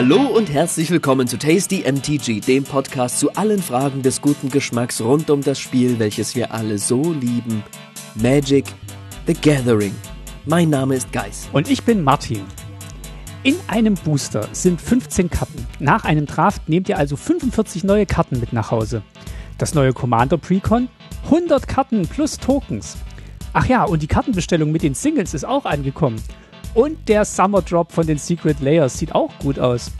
Hallo und herzlich willkommen zu Tasty MTG, dem Podcast zu allen Fragen des guten Geschmacks rund um das Spiel, welches wir alle so lieben. Magic the Gathering. Mein Name ist Geis. Und ich bin Martin. In einem Booster sind 15 Karten. Nach einem Draft nehmt ihr also 45 neue Karten mit nach Hause. Das neue Commander Precon, 100 Karten plus Tokens. Ach ja, und die Kartenbestellung mit den Singles ist auch angekommen. Und der Summer Drop von den Secret Layers sieht auch gut aus.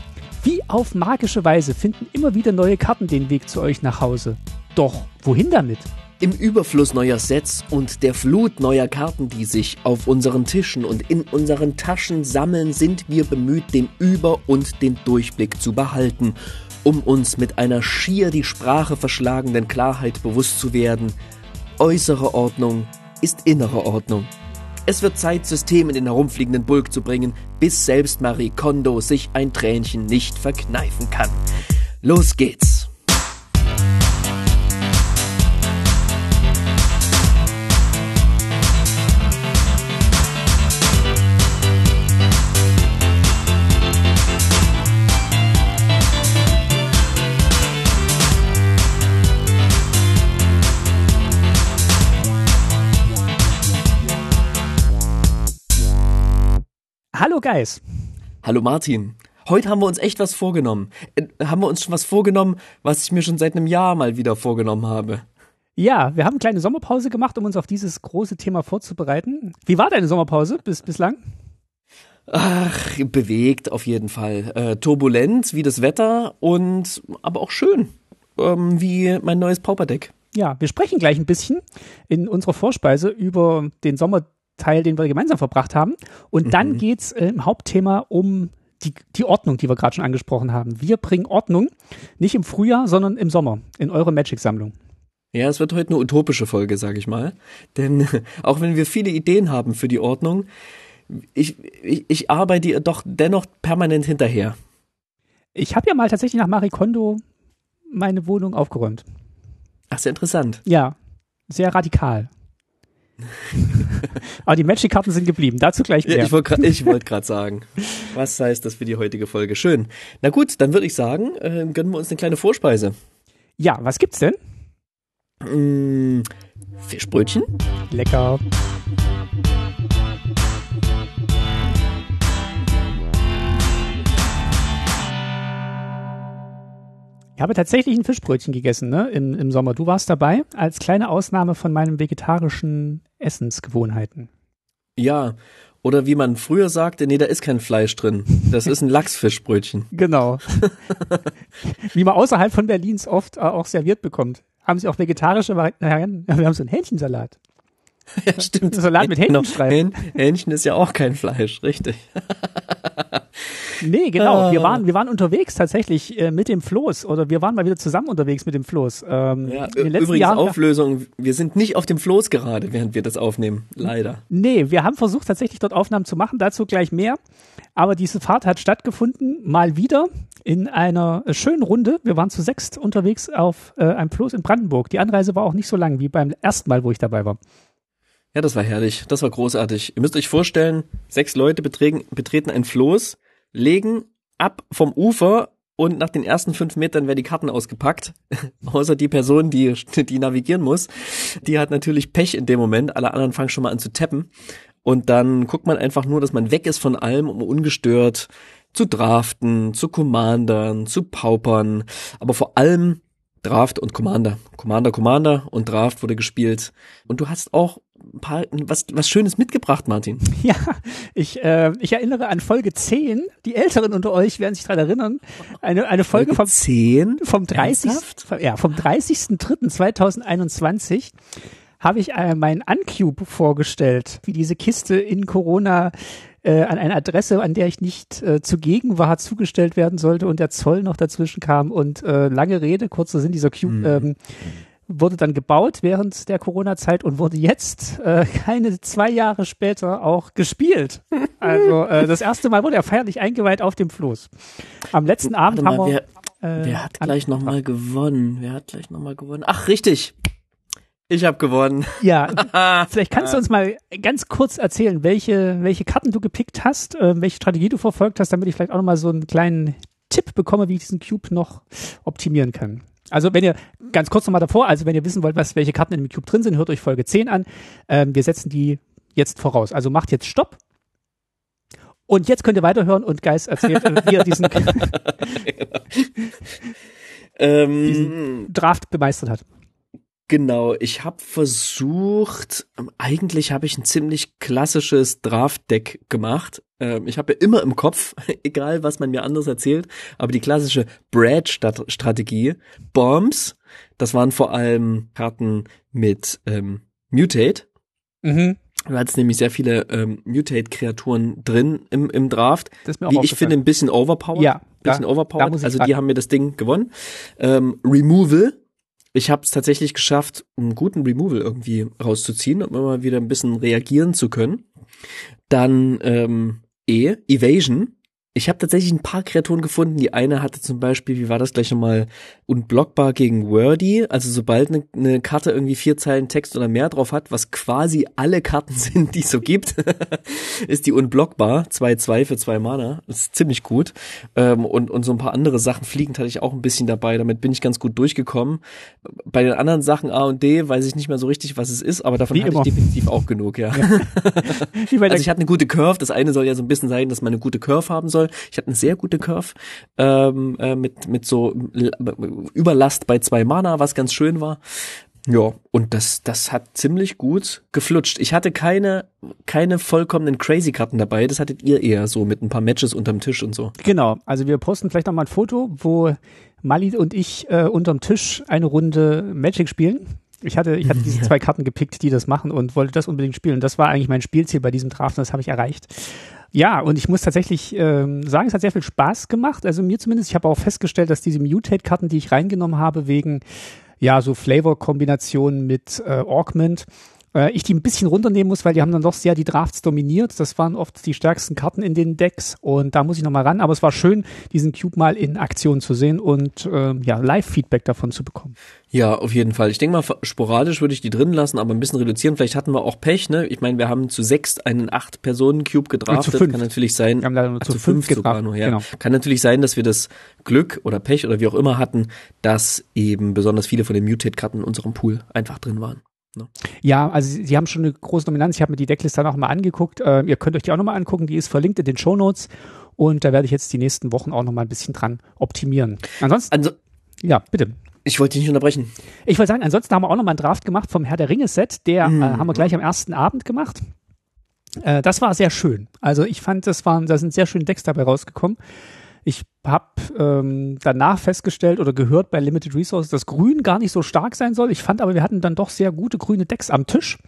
Wie auf magische Weise finden immer wieder neue Karten den Weg zu euch nach Hause. Doch wohin damit? Im Überfluss neuer Sets und der Flut neuer Karten, die sich auf unseren Tischen und in unseren Taschen sammeln, sind wir bemüht, den Über- und den Durchblick zu behalten, um uns mit einer schier die Sprache verschlagenden Klarheit bewusst zu werden. Äußere Ordnung ist innere Ordnung. Es wird Zeit, System in den herumfliegenden Bulk zu bringen, bis selbst Marie Kondo sich ein Tränchen nicht verkneifen kann. Los geht's! Hallo Guys. Hallo Martin. Heute haben wir uns echt was vorgenommen. Äh, haben wir uns schon was vorgenommen, was ich mir schon seit einem Jahr mal wieder vorgenommen habe. Ja, wir haben eine kleine Sommerpause gemacht, um uns auf dieses große Thema vorzubereiten. Wie war deine Sommerpause bis bislang? Ach, bewegt auf jeden Fall. Äh, turbulent wie das Wetter und aber auch schön ähm, wie mein neues Pauperdeck. Ja, wir sprechen gleich ein bisschen in unserer Vorspeise über den Sommerteil, den wir gemeinsam verbracht haben. Und dann Mhm. geht's äh, im Hauptthema um die, die Ordnung, die wir gerade schon angesprochen haben. Wir bringen Ordnung nicht im Frühjahr, sondern im Sommer in eure Magic-Sammlung. Ja, es wird heute eine utopische Folge, sage ich mal. Denn auch wenn wir viele Ideen haben für die Ordnung, ich, ich, ich arbeite ihr doch dennoch permanent hinterher. Ich habe ja mal tatsächlich nach Marie Kondo meine Wohnung aufgeräumt. Ach, sehr interessant. Ja, sehr radikal. Aber die Magic-Karten sind geblieben. Dazu gleich mehr. Ja, ich wollte wollt gerade sagen, was heißt das für die heutige Folge? Schön. Na gut, dann würde ich sagen, äh, gönnen wir uns eine kleine Vorspeise. ja, was gibt's denn? Mm, Fischbrötchen? Lecker. Ich habe tatsächlich ein Fischbrötchen gegessen, ne, im, im Sommer. Du warst dabei, als kleine Ausnahme von meinen vegetarischen Essensgewohnheiten. Ja. Oder wie man früher sagte, nee, da ist kein Fleisch drin. Das ist ein Lachsfischbrötchen. Genau. Wie man außerhalb von Berlins oft äh, auch serviert bekommt. Haben sie auch vegetarische Varianten. Wir haben so einen Hähnchensalat. Ja, stimmt. Salat mit Genau. Hähnchenstreifen. Hähn- Hähnchen ist ja auch kein Fleisch, richtig. Nee, genau. Wir waren, wir waren unterwegs tatsächlich äh, mit dem Floß oder wir waren mal wieder zusammen unterwegs mit dem Floß. Ähm, Ja, in den letzten übrigens Jahren, Auflösung, wir sind nicht auf dem Floß gerade, während wir das aufnehmen. Leider. Nee, wir haben versucht tatsächlich dort Aufnahmen zu machen, dazu gleich mehr. Aber diese Fahrt hat stattgefunden, mal wieder in einer äh, schönen Runde. Wir waren zu sechst unterwegs auf äh, einem Floß in Brandenburg. Die Anreise war auch nicht so lang wie beim ersten Mal, wo ich dabei war. Ja, das war herrlich. Das war großartig. Ihr müsst euch vorstellen, sechs Leute betreten, betreten ein Floß, legen ab vom Ufer und nach den ersten fünf Metern werden die Karten ausgepackt. Außer die Person, die, die navigieren muss. Die hat natürlich Pech in dem Moment. Alle anderen fangen schon mal an zu tappen. Und dann guckt man einfach nur, dass man weg ist von allem, um ungestört zu draften, zu Commandern, zu Paupern. Aber vor allem Draft und Commander. Commander, Commander und Draft wurde gespielt. Und du hast auch ein paar, was, was Schönes mitgebracht, Martin. Ja, ich, äh, ich erinnere an Folge 10. Die Älteren unter euch werden sich daran erinnern. Eine, eine Folge vom, 10? vom 30. Ernsthaft? Ja, vom 30.03.2021 habe ich äh, meinen Uncube vorgestellt, wie diese Kiste in Corona äh, an eine Adresse, an der ich nicht äh, zugegen war, zugestellt werden sollte und der Zoll noch dazwischen kam und äh, lange Rede, kurzer Sinn, dieser Cube Mhm. ähm, wurde dann gebaut während der Corona-Zeit und wurde jetzt äh, keine zwei Jahre später auch gespielt. Also äh, das erste Mal wurde er feierlich eingeweiht auf dem Floß. Am letzten Abend mal, haben wir wer, äh, wer hat gleich nochmal gewonnen? Wer hat gleich nochmal gewonnen? Ach, richtig. Ich habe gewonnen. Ja, vielleicht kannst du uns mal ganz kurz erzählen, welche, welche Karten du gepickt hast, äh, welche Strategie du verfolgt hast, damit ich vielleicht auch nochmal so einen kleinen Tipp bekomme, wie ich diesen Cube noch optimieren kann. Also wenn ihr, ganz kurz nochmal davor, also wenn ihr wissen wollt, was, welche Karten in dem Cube drin sind, hört euch Folge 10 an. Ähm, wir setzen die jetzt voraus. Also macht jetzt Stopp. Und jetzt könnt ihr weiterhören und Geist erzählt, wie er diesen, Ähm, diesen Draft bemeistert hat. Genau, ich habe versucht, ähm, eigentlich habe ich ein ziemlich klassisches Draft-Deck gemacht. Ähm, ich habe ja immer im Kopf, egal was man mir anders erzählt, aber die klassische Brad-Strategie, Bombs, das waren vor allem Karten mit ähm, Mutate. Mhm. Du hattest nämlich sehr viele ähm, Mutate-Kreaturen drin im, im Draft, Das ist mir auch die ich finde ein bisschen overpowered. Ja, bisschen da- overpowered. da also die haben mir das Ding gewonnen. Ähm, Removal. Ich habe es tatsächlich geschafft, einen guten Removal irgendwie rauszuziehen, um immer wieder ein bisschen reagieren zu können. Dann ähm, E, Evasion. Ich habe tatsächlich ein paar Kreaturen gefunden. Die eine hatte zum Beispiel, wie war das gleich nochmal, unblockbar gegen Wordy. Also sobald eine, eine Karte irgendwie vier Zeilen Text oder mehr drauf hat, was quasi alle Karten sind, die es so gibt, ist die unblockbar. 2-2 für zwei Mana. Das ist ziemlich gut. Ähm, und, und so ein paar andere Sachen fliegend hatte ich auch ein bisschen dabei. Damit bin ich ganz gut durchgekommen. Bei den anderen Sachen A und D weiß ich nicht mehr so richtig, was es ist, aber davon Wie hatte immer. ich definitiv auch genug, ja. Der Also ich hatte eine gute Curve. Das eine soll ja so ein bisschen sein, dass man eine gute Curve haben soll. Ich hatte eine sehr gute Curve ähm, äh, mit mit so Überlast bei zwei Mana, was ganz schön war. Ja, und das das hat ziemlich gut geflutscht. Ich hatte keine keine vollkommenen crazy Karten dabei. Das hattet ihr eher so mit ein paar Matches unterm Tisch und so. Genau, also wir posten vielleicht noch mal ein Foto, wo Mali und ich äh, unterm Tisch eine Runde Magic spielen. Ich hatte, ich hatte diese zwei Karten gepickt, die das machen und wollte das unbedingt spielen. Das war eigentlich mein Spielziel bei diesem Draft und das habe ich erreicht. Ja, und ich muss tatsächlich ähm, sagen, es hat sehr viel Spaß gemacht. Also mir zumindest. Ich habe auch festgestellt, dass diese Mutate-Karten, die ich reingenommen habe, wegen ja so Flavor-Kombinationen mit äh, Augment, äh, ich die ein bisschen runternehmen muss, weil die haben dann doch sehr die Drafts dominiert. Das waren oft die stärksten Karten in den Decks und da muss ich nochmal ran. Aber es war schön, diesen Cube mal in Aktion zu sehen und ähm, ja, Live-Feedback davon zu bekommen. Ja, auf jeden Fall. Ich denke mal, sporadisch würde ich die drin lassen, aber ein bisschen reduzieren. Vielleicht hatten wir auch Pech, ne? Ich meine, wir haben zu sechs einen acht Personen Cube gedraftet. fünf. Kann natürlich sein. Wir haben leider nur zu zu fünf fünf sogar nur, ja. genau. Kann natürlich sein, dass wir das Glück oder Pech oder wie auch immer hatten, dass eben besonders viele von den Mutate-Karten in unserem Pool einfach drin waren. Ja, also sie, sie haben schon eine große Dominanz. Ich habe mir die Deckliste dann auch mal angeguckt. Äh, ihr könnt euch die auch nochmal angucken. Die ist verlinkt in den Show Notes. Und da werde ich jetzt die nächsten Wochen auch nochmal ein bisschen dran optimieren. Ansonsten, Also, ja, bitte. ich wollte dich nicht unterbrechen. Ich wollte sagen, ansonsten haben wir auch nochmal einen Draft gemacht vom Herr der Ringe-Set. Der Mhm. äh, haben wir gleich am ersten Abend gemacht. Äh, das war sehr schön. Also ich fand, das waren, da sind sehr schöne Decks dabei rausgekommen. Ich habe ähm, danach festgestellt oder gehört bei Limited Resources, dass Grün gar nicht so stark sein soll. Ich fand aber, wir hatten dann doch sehr gute grüne Decks am Tisch.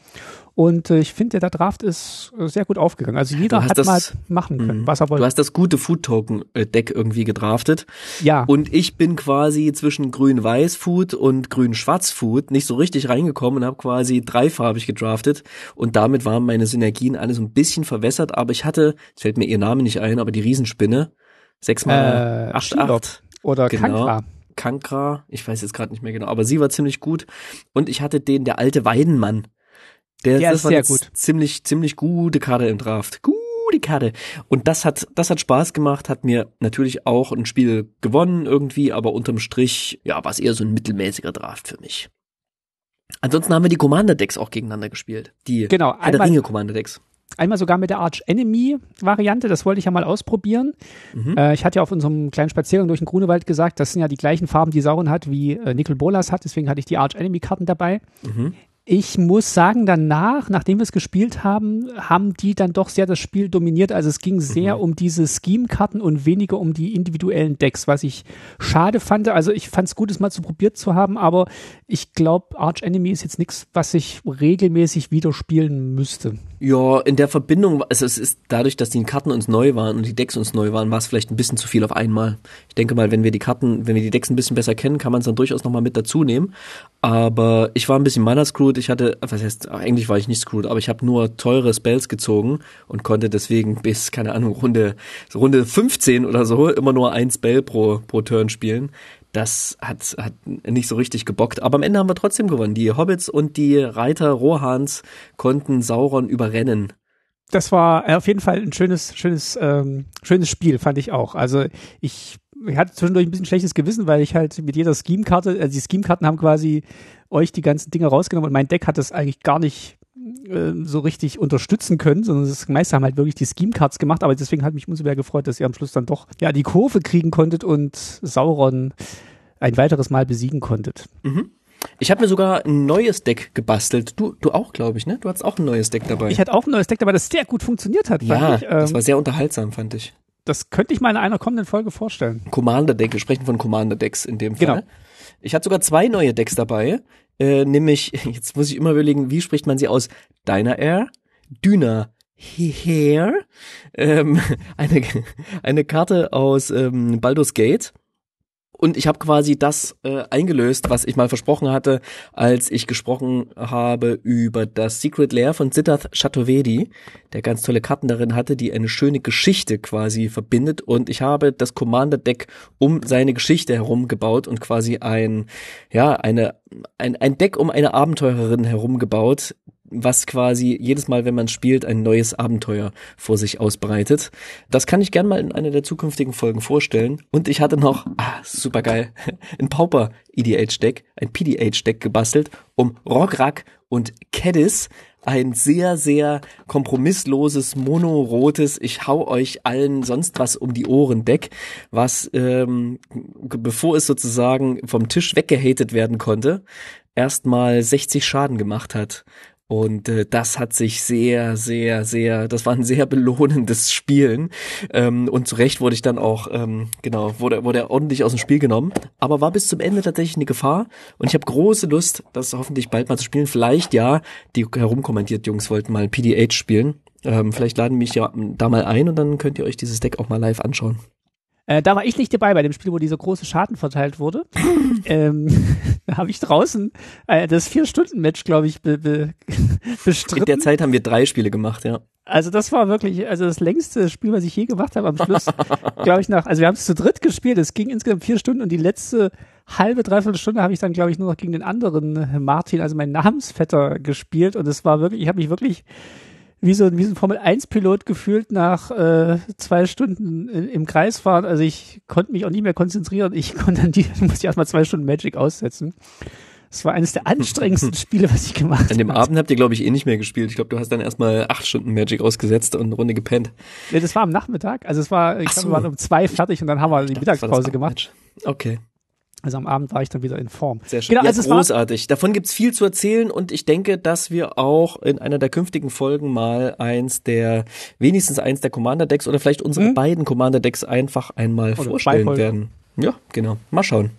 Und äh, ich finde, der Draft ist äh, sehr gut aufgegangen. Also jeder Du hat das- mal machen können, Mhm. was er Du wollte. hast das gute Food-Token-Deck irgendwie gedraftet. Ja, Und ich bin quasi zwischen grün-weiß-Food und grün-schwarz-Food nicht so richtig reingekommen und habe quasi dreifarbig gedraftet. Und damit waren meine Synergien alle so ein bisschen verwässert. Aber ich hatte, es fällt mir ihr Name nicht ein, aber die Riesenspinne, sechsmal äh, acht, acht. oder genau. Kankra. Kankra, ich weiß jetzt gerade nicht mehr genau, aber sie war ziemlich gut. Und ich hatte den, der alte Weidenmann. Der, Der das ist war sehr gut. ziemlich, ziemlich gute Karte im Draft. Gute Karte. Und das hat, das hat Spaß gemacht, hat mir natürlich auch ein Spiel gewonnen irgendwie, aber unterm Strich, ja, war es eher so ein mittelmäßiger Draft für mich. Ansonsten haben wir die Commander-Decks auch gegeneinander gespielt. Die Genau, Herr der einmal- Ringe Commander-Decks. Einmal sogar mit der Arch Enemy Variante, das wollte ich ja mal ausprobieren. Mhm. Äh, ich hatte ja auf unserem kleinen Spaziergang durch den Grunewald gesagt, das sind ja die gleichen Farben, die Sauron hat, wie äh, Nicol Bolas hat, deswegen hatte ich die Arch Enemy Karten dabei. Mhm. Ich muss sagen, danach, nachdem wir es gespielt haben, haben die dann doch sehr das Spiel dominiert. Also es ging sehr Mhm. um diese Scheme-Karten und weniger um die individuellen Decks, was ich schade fand. Also ich fand es gut, es mal zu probiert zu haben, aber ich glaube, Arch Enemy ist jetzt nichts, was ich regelmäßig wieder spielen müsste. Ja, in der Verbindung, also es ist dadurch, dass die Karten uns neu waren und die Decks uns neu waren, war es vielleicht ein bisschen zu viel auf einmal. Ich denke mal, wenn wir die Karten, wenn wir die Decks ein bisschen besser kennen, kann man es dann durchaus nochmal mit dazu nehmen. Aber ich war ein bisschen mana screwed. Ich hatte, was heißt, eigentlich war ich nicht screwed, aber ich habe nur teure Spells gezogen und konnte deswegen bis, keine Ahnung, Runde, Runde 15 oder so immer nur ein Spell pro, pro Turn spielen. das hat, hat nicht so richtig gebockt. Aber am Ende haben wir trotzdem gewonnen. Die Hobbits und die Reiter Rohans konnten Sauron überrennen. Das war auf jeden Fall ein schönes, schönes, ähm, schönes Spiel, fand ich auch. Also ich, ich hatte zwischendurch ein bisschen schlechtes Gewissen, weil ich halt mit jeder Scheme-Karte, also die Scheme-Karten haben quasi euch die ganzen Dinge rausgenommen und mein Deck hat das eigentlich gar nicht äh, so richtig unterstützen können, sondern das meiste haben halt wirklich die Scheme-Cards gemacht, aber deswegen hat mich umso mehr gefreut, dass ihr am Schluss dann doch ja die Kurve kriegen konntet und Sauron ein weiteres Mal besiegen konntet. Mhm. Ich habe mir sogar ein neues Deck gebastelt. Du, du auch, glaube ich, ne? Du hattest auch ein neues Deck dabei. Ich hatte auch ein neues Deck dabei, das sehr gut funktioniert hat. Ja, ich. Ähm, das war sehr unterhaltsam, fand ich. Das könnte ich mal in einer kommenden Folge vorstellen. Commander-Deck, wir sprechen von Commander-Decks in dem Fall. Genau. Ich hatte sogar zwei neue Decks dabei, äh, nämlich, jetzt muss ich immer überlegen, wie spricht man sie aus? Dyna-Air, Dyna Hair, ähm, eine, eine Karte aus ähm, Baldur's Gate und ich habe quasi das äh, eingelöst, was ich mal versprochen hatte, als ich gesprochen habe über das Secret Lair von Siddharth Chaturvedi, der ganz tolle Karten darin hatte, die eine schöne Geschichte quasi verbindet. Und ich habe das Commander Deck um seine Geschichte herum gebaut und quasi ein, ja, eine, ein, ein Deck um eine Abenteurerin herum gebaut, was quasi jedes Mal, wenn man spielt, ein neues Abenteuer vor sich ausbreitet. Das kann ich gern mal in einer der zukünftigen Folgen vorstellen. Und ich hatte noch, ah, super geil, ein Pauper EDH-Deck, ein PDH-Deck gebastelt, um Rograk und Kedis ein sehr, sehr kompromissloses, monorotes, ich hau euch allen sonst was um die Ohren Deck, was, ähm, bevor es sozusagen vom Tisch weggehatet werden konnte, erstmal 60 Schaden gemacht hat. Und äh, das hat sich sehr, sehr, sehr, das war ein sehr belohnendes Spielen. Ähm, und zu Recht wurde ich dann auch, ähm, genau, wurde, wurde er ordentlich aus dem Spiel genommen. Aber war bis zum Ende tatsächlich eine Gefahr. Und ich habe große Lust, das hoffentlich bald mal zu spielen. Vielleicht ja, die herumkommentiert Jungs wollten mal PDH spielen. Ähm, vielleicht laden mich ja da mal ein und dann könnt ihr euch dieses Deck auch mal live anschauen. Äh, da war ich nicht dabei bei dem Spiel, wo dieser große Schaden verteilt wurde. ähm, da habe ich draußen äh, das Vier-Stunden-Match, glaube ich, be be bestritten. In der Zeit haben wir drei Spiele gemacht, ja. Also das war wirklich, also das längste Spiel, was ich je gemacht habe. Am Schluss, glaube ich, nach, also wir haben es zu dritt gespielt. Es ging insgesamt vier Stunden und die letzte halbe, dreiviertel Stunde habe ich dann, glaube ich, nur noch gegen den anderen Martin, also meinen Namensvetter, gespielt. Und es war wirklich, ich habe mich wirklich wie so, wie so ein Formel-1-Pilot gefühlt nach äh, zwei Stunden im Kreis fahren. Also ich konnte mich auch nicht mehr konzentrieren. Ich konnte dann die, musste erstmal zwei Stunden Magic aussetzen. Das war eines der anstrengendsten Spiele, was ich gemacht habe. An dem Abend habt ihr, glaube ich, eh nicht mehr gespielt. Ich glaube, du hast dann erstmal acht Stunden Magic ausgesetzt und eine Runde gepennt. Nee, das war am Nachmittag. Also es war, ich glaube, so. wir waren um zwei fertig und dann haben wir die Mittagspause gemacht. Okay. Also am Abend war ich dann wieder in Form. Sehr schön. Genau, ja, also großartig. Davon gibt's viel zu erzählen und ich denke, dass wir auch in einer der künftigen Folgen mal eins der, wenigstens eins der Commander-Decks oder vielleicht unsere hm? beiden Commander-Decks einfach einmal oder vorstellen werden. Ja, genau. Mal schauen.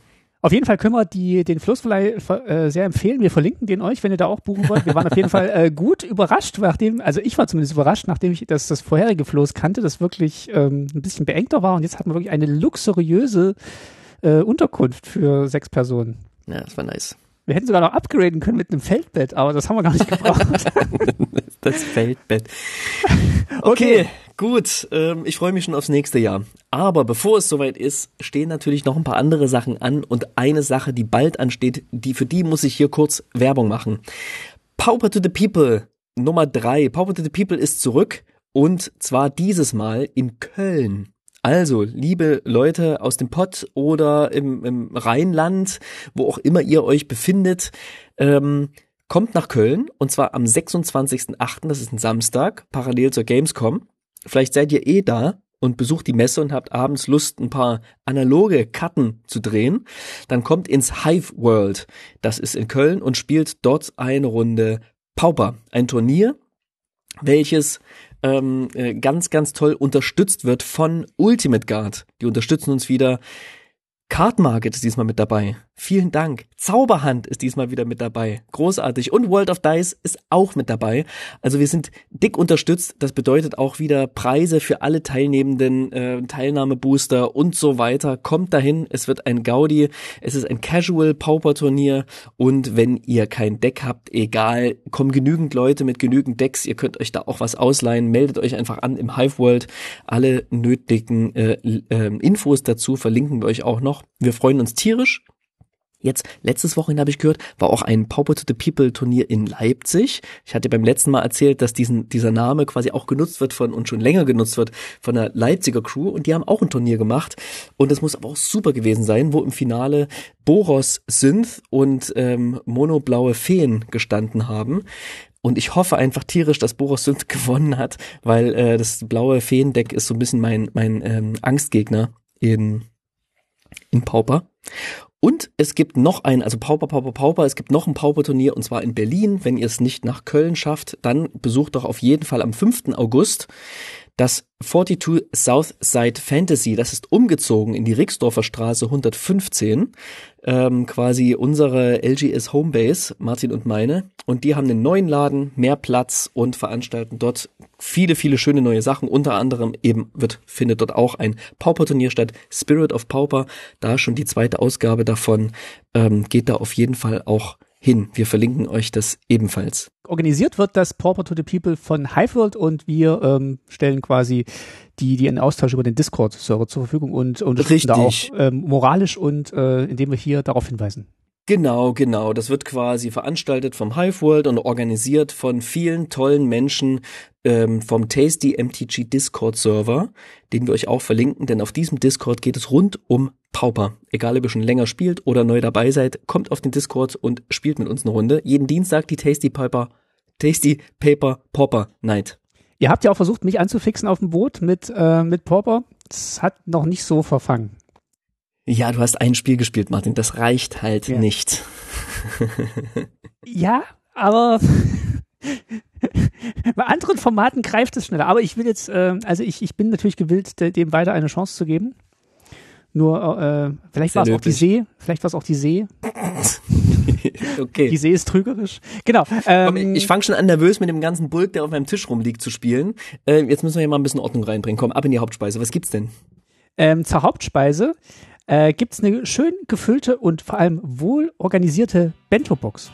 Auf jeden Fall können wir die, den Flussverleih äh, sehr empfehlen. Wir verlinken den euch, wenn ihr da auch buchen wollt. Wir waren auf jeden Fall äh, gut überrascht, nachdem, also ich war zumindest überrascht, nachdem ich das, das vorherige Floß kannte, das wirklich ähm, ein bisschen beengter war. Und jetzt hatten wir wirklich eine luxuriöse äh, Unterkunft für sechs Personen. Ja, das war nice. Wir hätten sogar noch upgraden können mit einem Feldbett, aber das haben wir gar nicht gebraucht. das Feldbett. Okay, okay. gut. Ähm, ich freue mich schon aufs nächste Jahr. Aber bevor es soweit ist, stehen natürlich noch ein paar andere Sachen an und eine Sache, die bald ansteht, die für die muss ich hier kurz Werbung machen. Pauper to the People Nummer drei. Pauper to the People ist zurück und zwar dieses Mal in Köln. Also, liebe Leute aus dem Pott oder im, im Rheinland, wo auch immer ihr euch befindet, ähm, kommt nach Köln und zwar am 26.08., das ist ein Samstag, parallel zur Gamescom. Vielleicht seid ihr eh da und besucht die Messe und habt abends Lust, ein paar analoge Karten zu drehen. Dann kommt ins Hive World. Das ist in Köln und spielt dort eine Runde Pauper. Ein Turnier, welches ähm, äh, ganz, ganz toll unterstützt wird von Ultimate Guard. Die unterstützen uns wieder. Card Market ist diesmal mit dabei. Vielen Dank. Zauberhand ist diesmal wieder mit dabei. Großartig. Und World of Dice ist auch mit dabei. Also wir sind dick unterstützt. Das bedeutet auch wieder Preise für alle Teilnehmenden, äh, Teilnahmebooster und so weiter. Kommt dahin. Es wird ein Gaudi. Es ist ein Casual Pauper Turnier. Und wenn ihr kein Deck habt, egal, kommen genügend Leute mit genügend Decks. Ihr könnt euch da auch was ausleihen. Meldet euch einfach an im Hive World. Alle nötigen äh, äh, Infos dazu verlinken wir euch auch noch. Wir freuen uns tierisch. Jetzt, letztes Wochenende habe ich gehört, war auch ein Pauper to the People Turnier in Leipzig. Ich hatte beim letzten Mal erzählt, dass diesen, dieser Name quasi auch genutzt wird von und schon länger genutzt wird von der Leipziger Crew und die haben auch ein Turnier gemacht und das muss aber auch super gewesen sein, wo im Finale Boros Synth und ähm, Monoblaue Feen gestanden haben. Und ich hoffe einfach tierisch, dass Boros Synth gewonnen hat, weil äh, das blaue Feendeck ist so ein bisschen mein, mein ähm, Angstgegner in, in Pauper. Und es gibt noch ein, also Pauper, Pauper, Pauper, es gibt noch ein Pauper-Turnier und zwar in Berlin. Wenn ihr es nicht nach Köln schafft, dann besucht doch auf jeden Fall am 5. August das 42 Southside Fantasy. Das ist umgezogen in die Rixdorfer Straße 115 ähm, quasi unsere LGS Homebase, Martin und meine. Und die haben einen neuen Laden, mehr Platz und veranstalten dort viele, viele schöne neue Sachen. Unter anderem eben wird, findet dort auch ein Pauper-Turnier statt, Spirit of Pauper. Da schon die zweite Ausgabe davon. Ähm, geht da auf jeden Fall auch hin. Wir verlinken euch das ebenfalls. Organisiert wird das Pauper to the People von Hiveworld und wir ähm, stellen quasi die, die einen Austausch über den Discord-Server zur Verfügung und unterstützen da auch ähm, moralisch und äh, indem wir hier darauf hinweisen. Genau, genau. Das wird quasi veranstaltet vom Hive World und organisiert von vielen tollen Menschen ähm, vom Tasty MTG Discord Server, den wir euch auch verlinken, denn auf diesem Discord geht es rund um Pauper. Egal, ob ihr schon länger spielt oder neu dabei seid, kommt auf den Discord und spielt mit uns eine Runde. Jeden Dienstag die Tasty Piper, Tasty Paper Popper Night. Ihr habt ja auch versucht, mich anzufixen auf dem Boot mit, äh, mit Pauper. Das hat noch nicht so verfangen. Ja, du hast ein Spiel gespielt, Martin. Das reicht halt ja. nicht. ja, aber bei anderen Formaten greift es schneller. Aber ich will jetzt, äh, also ich, ich bin natürlich gewillt, dem weiter eine Chance zu geben. Nur, äh, vielleicht war es auch die See, vielleicht war es auch die See. okay. Die See ist trügerisch. Genau. Ähm, ich fange schon an, nervös mit dem ganzen Bulk, der auf meinem Tisch rumliegt, zu spielen. Äh, jetzt müssen wir hier mal ein bisschen Ordnung reinbringen. Komm, ab in die Hauptspeise. Was gibt's denn? Ähm, zur Hauptspeise äh, gibt's eine schön gefüllte und vor allem wohl organisierte Bento-Box.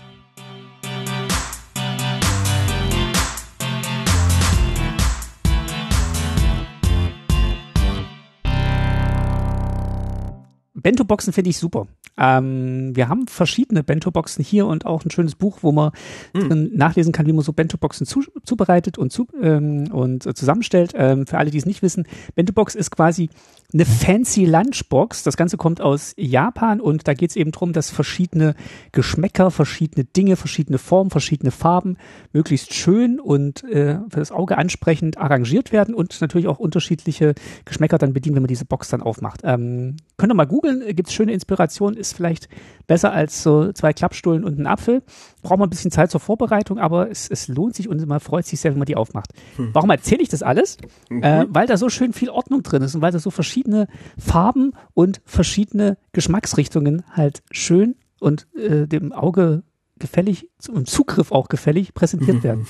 Bento-Boxen finde ich super. Ähm, wir haben verschiedene Bento-Boxen hier und auch ein schönes Buch, wo man mhm. nachlesen kann, wie man so Bento-Boxen zu, zubereitet und, zu, ähm, und äh, zusammenstellt. Ähm, für alle, die es nicht wissen, Bento-Box ist quasi eine fancy Lunchbox. Das Ganze kommt aus Japan und da geht es eben darum, dass verschiedene Geschmäcker, verschiedene Dinge, verschiedene Formen, verschiedene Farben möglichst schön und äh, für das Auge ansprechend arrangiert werden und natürlich auch unterschiedliche Geschmäcker dann bedienen, wenn man diese Box dann aufmacht. Ähm, könnt ihr mal googeln, gibt es schöne Inspiration, ist vielleicht besser als so zwei Klappstullen und ein Apfel. Braucht man ein bisschen Zeit zur Vorbereitung, aber es, es lohnt sich und man freut sich sehr, wenn man die aufmacht. Hm. Warum erzähle ich das alles? Mhm. Äh, weil da so schön viel Ordnung drin ist und weil da so verschiedene verschiedene Farben und verschiedene Geschmacksrichtungen halt schön und äh, dem Auge gefällig und Zugriff auch gefällig präsentiert werden.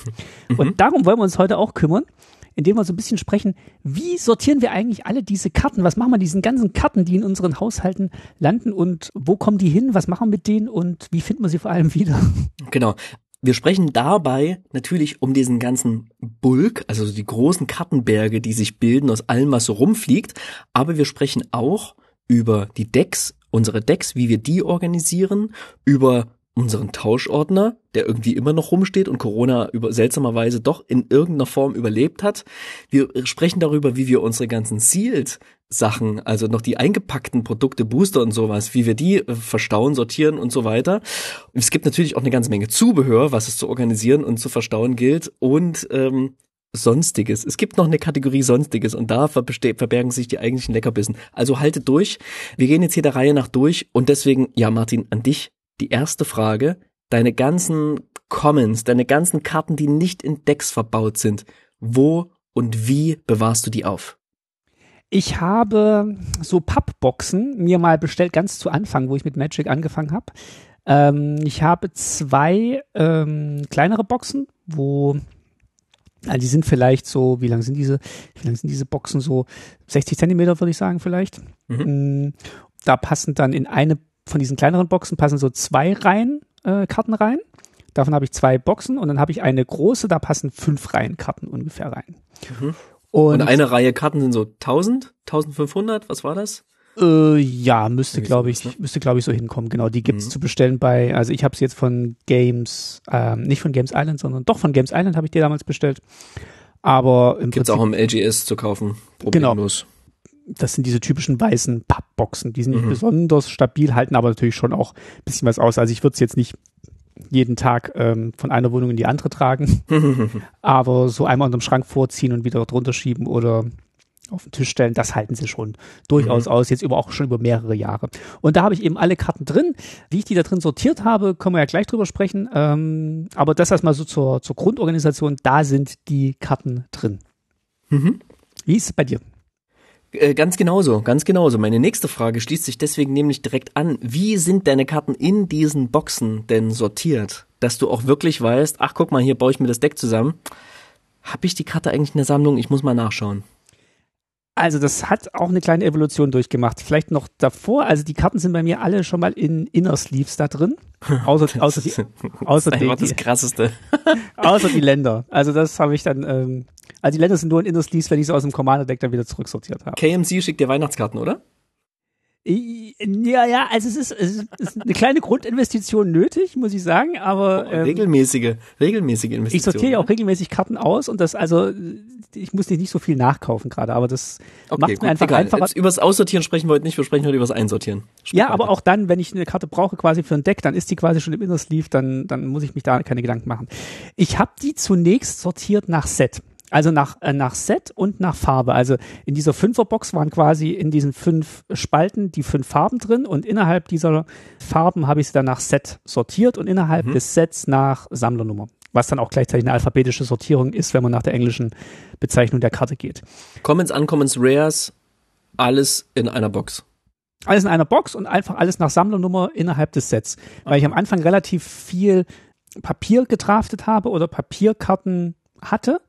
Mhm. Und darum wollen wir uns heute auch kümmern, indem wir so ein bisschen sprechen, wie sortieren wir eigentlich alle diese Karten? Was machen wir mit diesen ganzen Karten, die in unseren Haushalten landen und wo kommen die hin? Was machen wir mit denen und wie finden wir sie vor allem wieder? Genau. Wir sprechen dabei natürlich um diesen ganzen Bulk, also die großen Kartenberge, die sich bilden aus allem, was so rumfliegt. Aber wir sprechen auch über die Decks, unsere Decks, wie wir die organisieren, über unseren Tauschordner, der irgendwie immer noch rumsteht und Corona über seltsamerweise doch in irgendeiner Form überlebt hat. Wir sprechen darüber, wie wir unsere ganzen Sealed Sachen, also noch die eingepackten Produkte, Booster und sowas, wie wir die äh, verstauen, sortieren und so weiter. Es gibt natürlich auch eine ganze Menge Zubehör, was es zu organisieren und zu verstauen gilt und ähm, Sonstiges. Es gibt noch eine Kategorie Sonstiges und da verbergen sich die eigentlichen Leckerbissen. Also haltet durch. Wir gehen jetzt hier der Reihe nach durch und deswegen, ja Martin, an dich die erste Frage. Deine ganzen Commons, deine ganzen Karten, die nicht in Decks verbaut sind, wo und wie bewahrst du die auf? Ich habe so Pappboxen mir mal bestellt, ganz zu Anfang, wo ich mit Magic angefangen habe. Ähm, ich habe zwei ähm, kleinere Boxen, wo also die sind vielleicht so, wie lang sind diese, wie lang sind diese Boxen so 60 Zentimeter, würde ich sagen, vielleicht. Mhm. Da passen dann in eine von diesen kleineren Boxen passen so zwei Reihen äh, Karten rein. Davon habe ich zwei Boxen und dann habe ich eine große, da passen fünf Reihen Karten ungefähr rein. Mhm. Und, und, eine Reihe Karten sind so 1000, 1500, was war das? Äh, ja, müsste glaube ich, ne? müsste glaube ich so hinkommen. Genau, die gibt's mhm. zu bestellen bei, also ich habe es jetzt von Games, ähm, nicht von Games Island, sondern doch von Games Island habe ich dir damals bestellt. Aber im gibt's Prinzip, auch im LGS zu kaufen. Genau. Problemlos. Genau. Das sind diese typischen weißen Pappboxen. Die sind nicht mhm. besonders stabil, halten aber natürlich schon auch ein bisschen was aus. Also ich würde es jetzt nicht jeden Tag ähm, von einer Wohnung in die andere tragen, aber so einmal unterm Schrank vorziehen und wieder drunter schieben oder auf den Tisch stellen, das halten sie schon durchaus mhm. aus, jetzt über auch schon über mehrere Jahre. Und da habe ich eben alle Karten drin. Wie ich die da drin sortiert habe, können wir ja gleich drüber sprechen. Ähm, aber das erstmal so zur, zur Grundorganisation, da sind die Karten drin. Mhm. Wie ist es bei dir? Äh, ganz genauso, ganz genauso. Meine nächste Frage schließt sich deswegen nämlich direkt an. Wie sind deine Karten in diesen Boxen denn sortiert? Dass du auch wirklich weißt, ach guck mal, hier baue ich mir das Deck zusammen. Habe ich die Karte eigentlich in der Sammlung? Ich muss mal nachschauen. Also das hat auch eine kleine Evolution durchgemacht. Vielleicht noch davor, also die Karten sind bei mir alle schon mal in Inner Sleeves da drin. Außer, außer die, außer das, die, das krasseste. außer die Länder. Also das habe ich dann, ähm, also die Länder sind nur in Inner Sleeves, wenn ich sie aus dem Commander-Deck dann wieder zurücksortiert habe. KMC schickt dir Weihnachtskarten, oder? Ja, ja, also es ist, es ist eine kleine Grundinvestition nötig, muss ich sagen, aber oh, ähm, regelmäßige, regelmäßige Investitionen. Ich sortiere ja auch regelmäßig Karten aus und das also ich muss nicht so viel nachkaufen gerade, aber das okay, macht mir einfach egal. einfacher. Jetzt übers Aussortieren sprechen wir heute nicht, wir sprechen heute übers Einsortieren. Sprich ja, aber auch dann, wenn ich eine Karte brauche quasi für ein Deck, dann ist die quasi schon im Inner Sleeve, dann dann muss ich mich da keine Gedanken machen. Ich habe die zunächst sortiert nach Set. Also nach, äh, nach Set und nach Farbe. Also in dieser Fünferbox waren quasi in diesen fünf Spalten die fünf Farben drin und innerhalb dieser Farben habe ich sie dann nach Set sortiert und innerhalb mhm. des Sets nach Sammlernummer. Was dann auch gleichzeitig eine alphabetische Sortierung ist, wenn man nach der englischen Bezeichnung der Karte geht. Commons, Uncommons, Rares, alles in einer Box. Alles in einer Box und einfach alles nach Sammlernummer innerhalb des Sets. Weil ich am Anfang relativ viel Papier gedraftet habe oder Papierkarten hatte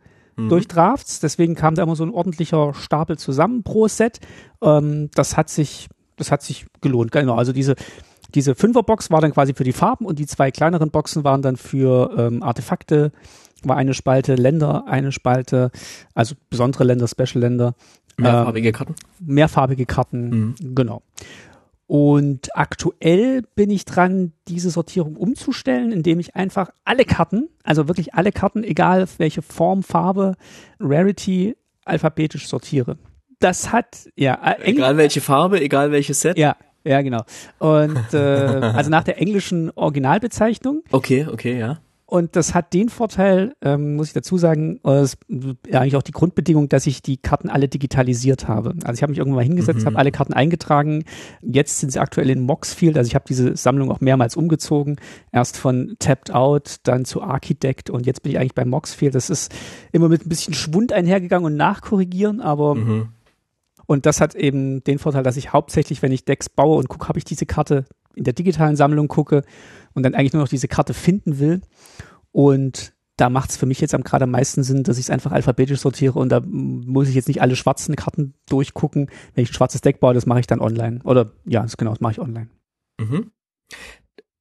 mhm. durch Drafts. Deswegen kam da immer so ein ordentlicher Stapel zusammen pro Set. Ähm, das hat sich, das hat sich gelohnt. Genau. Also diese, diese Fünferbox war dann quasi für die Farben und die zwei kleineren Boxen waren dann für ähm, Artefakte, war eine Spalte Länder, eine Spalte, also besondere Länder, Special Länder. Mehrfarbige Karten? Mehrfarbige Karten, mhm. genau. Und aktuell bin ich dran, diese Sortierung umzustellen, indem ich einfach alle Karten, also wirklich alle Karten, egal welche Form, Farbe, Rarity, alphabetisch sortiere. Das hat, ja. Äh, egal welche Farbe, egal welches Set? Ja, ja, genau. Und äh, also nach der englischen Originalbezeichnung. Okay, okay, ja. Und das hat den Vorteil, ähm, muss ich dazu sagen, äh, ist eigentlich auch die Grundbedingung, dass ich die Karten alle digitalisiert habe. Also ich habe mich irgendwann mal hingesetzt, mhm. habe alle Karten eingetragen. Jetzt sind sie aktuell in Moxfield. Also ich habe diese Sammlung auch mehrmals umgezogen. Erst von Tapped Out, dann zu Architect und jetzt bin ich eigentlich bei Moxfield. Das ist immer mit ein bisschen Schwund einhergegangen und nachkorrigieren, aber mhm. und das hat eben den Vorteil, dass ich hauptsächlich, wenn ich Decks baue und gucke, habe ich diese Karte in der digitalen Sammlung gucke und dann eigentlich nur noch diese Karte finden will. Und da macht es für mich jetzt am gerade am meisten Sinn, dass ich es einfach alphabetisch sortiere und da muss ich jetzt nicht alle schwarzen Karten durchgucken. Wenn ich ein schwarzes Deck baue, das mache ich dann online. Oder ja, das genau, das mache ich online. Mhm.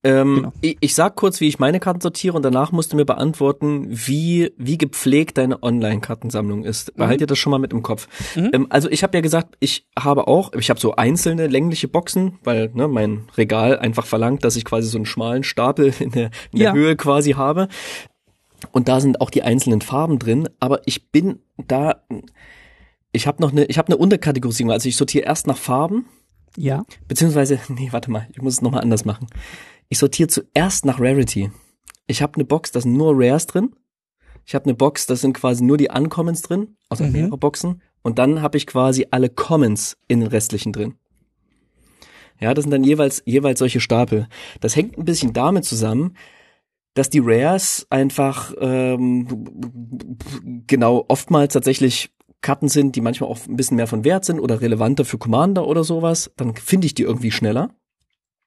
Ähm, genau. ich, ich sag kurz, wie ich meine Karten sortiere und danach musst du mir beantworten, wie, wie gepflegt deine Online-Kartensammlung ist. Mhm. Behalt dir das schon mal mit im Kopf. Mhm. Ähm, also ich habe ja gesagt, ich habe auch, ich habe so einzelne längliche Boxen, weil ne, mein Regal einfach verlangt, dass ich quasi so einen schmalen Stapel in der, in der ja. Höhe quasi habe. Und da sind auch die einzelnen Farben drin, aber ich bin da, ich habe noch eine, ich habe eine Unterkategorisierung. Also ich sortiere erst nach Farben. Ja. Beziehungsweise, nee, warte mal, ich muss es nochmal anders machen. Ich sortiere zuerst nach Rarity. Ich habe eine Box, da sind nur Rares drin. Ich habe eine Box, da sind quasi nur die Uncommons drin, also mhm. mehrere Boxen. Und dann habe ich quasi alle Commons in den restlichen drin. Ja, das sind dann jeweils, jeweils solche Stapel. Das hängt ein bisschen damit zusammen, dass die Rares einfach ähm, genau oftmals tatsächlich Karten sind, die manchmal auch ein bisschen mehr von Wert sind oder relevanter für Commander oder sowas, dann finde ich die irgendwie schneller.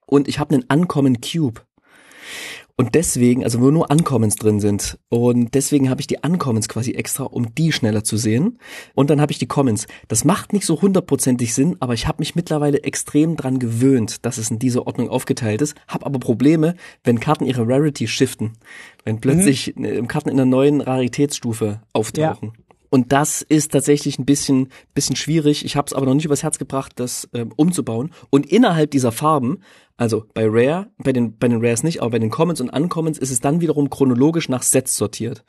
Und ich habe einen Uncommon Cube. Und deswegen, also wo nur Uncommons drin sind. Und deswegen habe ich die Uncommons quasi extra, um die schneller zu sehen. Und dann habe ich die Commons. Das macht nicht so hundertprozentig Sinn, aber ich habe mich mittlerweile extrem dran gewöhnt, dass es in dieser Ordnung aufgeteilt ist. Hab aber Probleme, wenn Karten ihre Rarity shiften. Wenn plötzlich mhm. Karten in einer neuen Raritätsstufe auftauchen. Ja. Und das ist tatsächlich ein bisschen, bisschen schwierig. Ich habe es aber noch nicht übers Herz gebracht, das ähm, umzubauen. Und innerhalb dieser Farben, also bei Rare, bei den, bei den Rares nicht, aber bei den Commons und Uncommons ist es dann wiederum chronologisch nach Sets sortiert.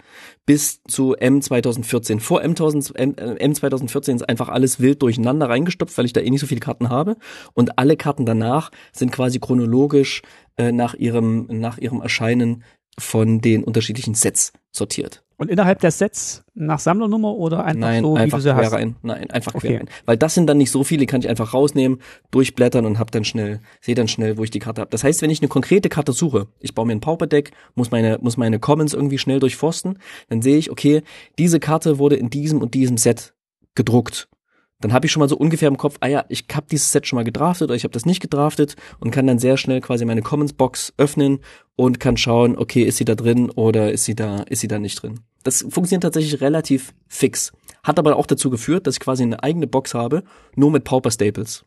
Bis zu M 2014. Vor M, 1000, M, M 2014 ist einfach alles wild durcheinander reingestopft, weil ich da eh nicht so viele Karten habe. Und alle Karten danach sind quasi chronologisch äh, nach ihrem, nach ihrem Erscheinen von den unterschiedlichen Sets sortiert. Und innerhalb der Sets nach Sammlernummer oder einfach Nein, so, einfach wie du sie quer hast? rein. Nein, einfach Okay. quer rein. Weil das sind dann nicht so viele, kann ich einfach rausnehmen, durchblättern und hab dann schnell, sehe dann schnell, wo ich die Karte habe. Das heißt, wenn ich eine konkrete Karte suche, ich baue mir ein Pauper-Deck, muss meine, muss meine Commons irgendwie schnell durchforsten, dann sehe ich, okay, diese Karte wurde in diesem und diesem Set gedruckt. Dann habe ich schon mal so ungefähr im Kopf, ah ja, ich habe dieses Set schon mal gedraftet oder ich habe das nicht gedraftet und kann dann sehr schnell quasi meine Commons-Box öffnen und kann schauen, okay, ist sie da drin oder ist sie da, ist sie da nicht drin. Das funktioniert tatsächlich relativ fix. Hat aber auch dazu geführt, dass ich quasi eine eigene Box habe, nur mit Pauper Staples.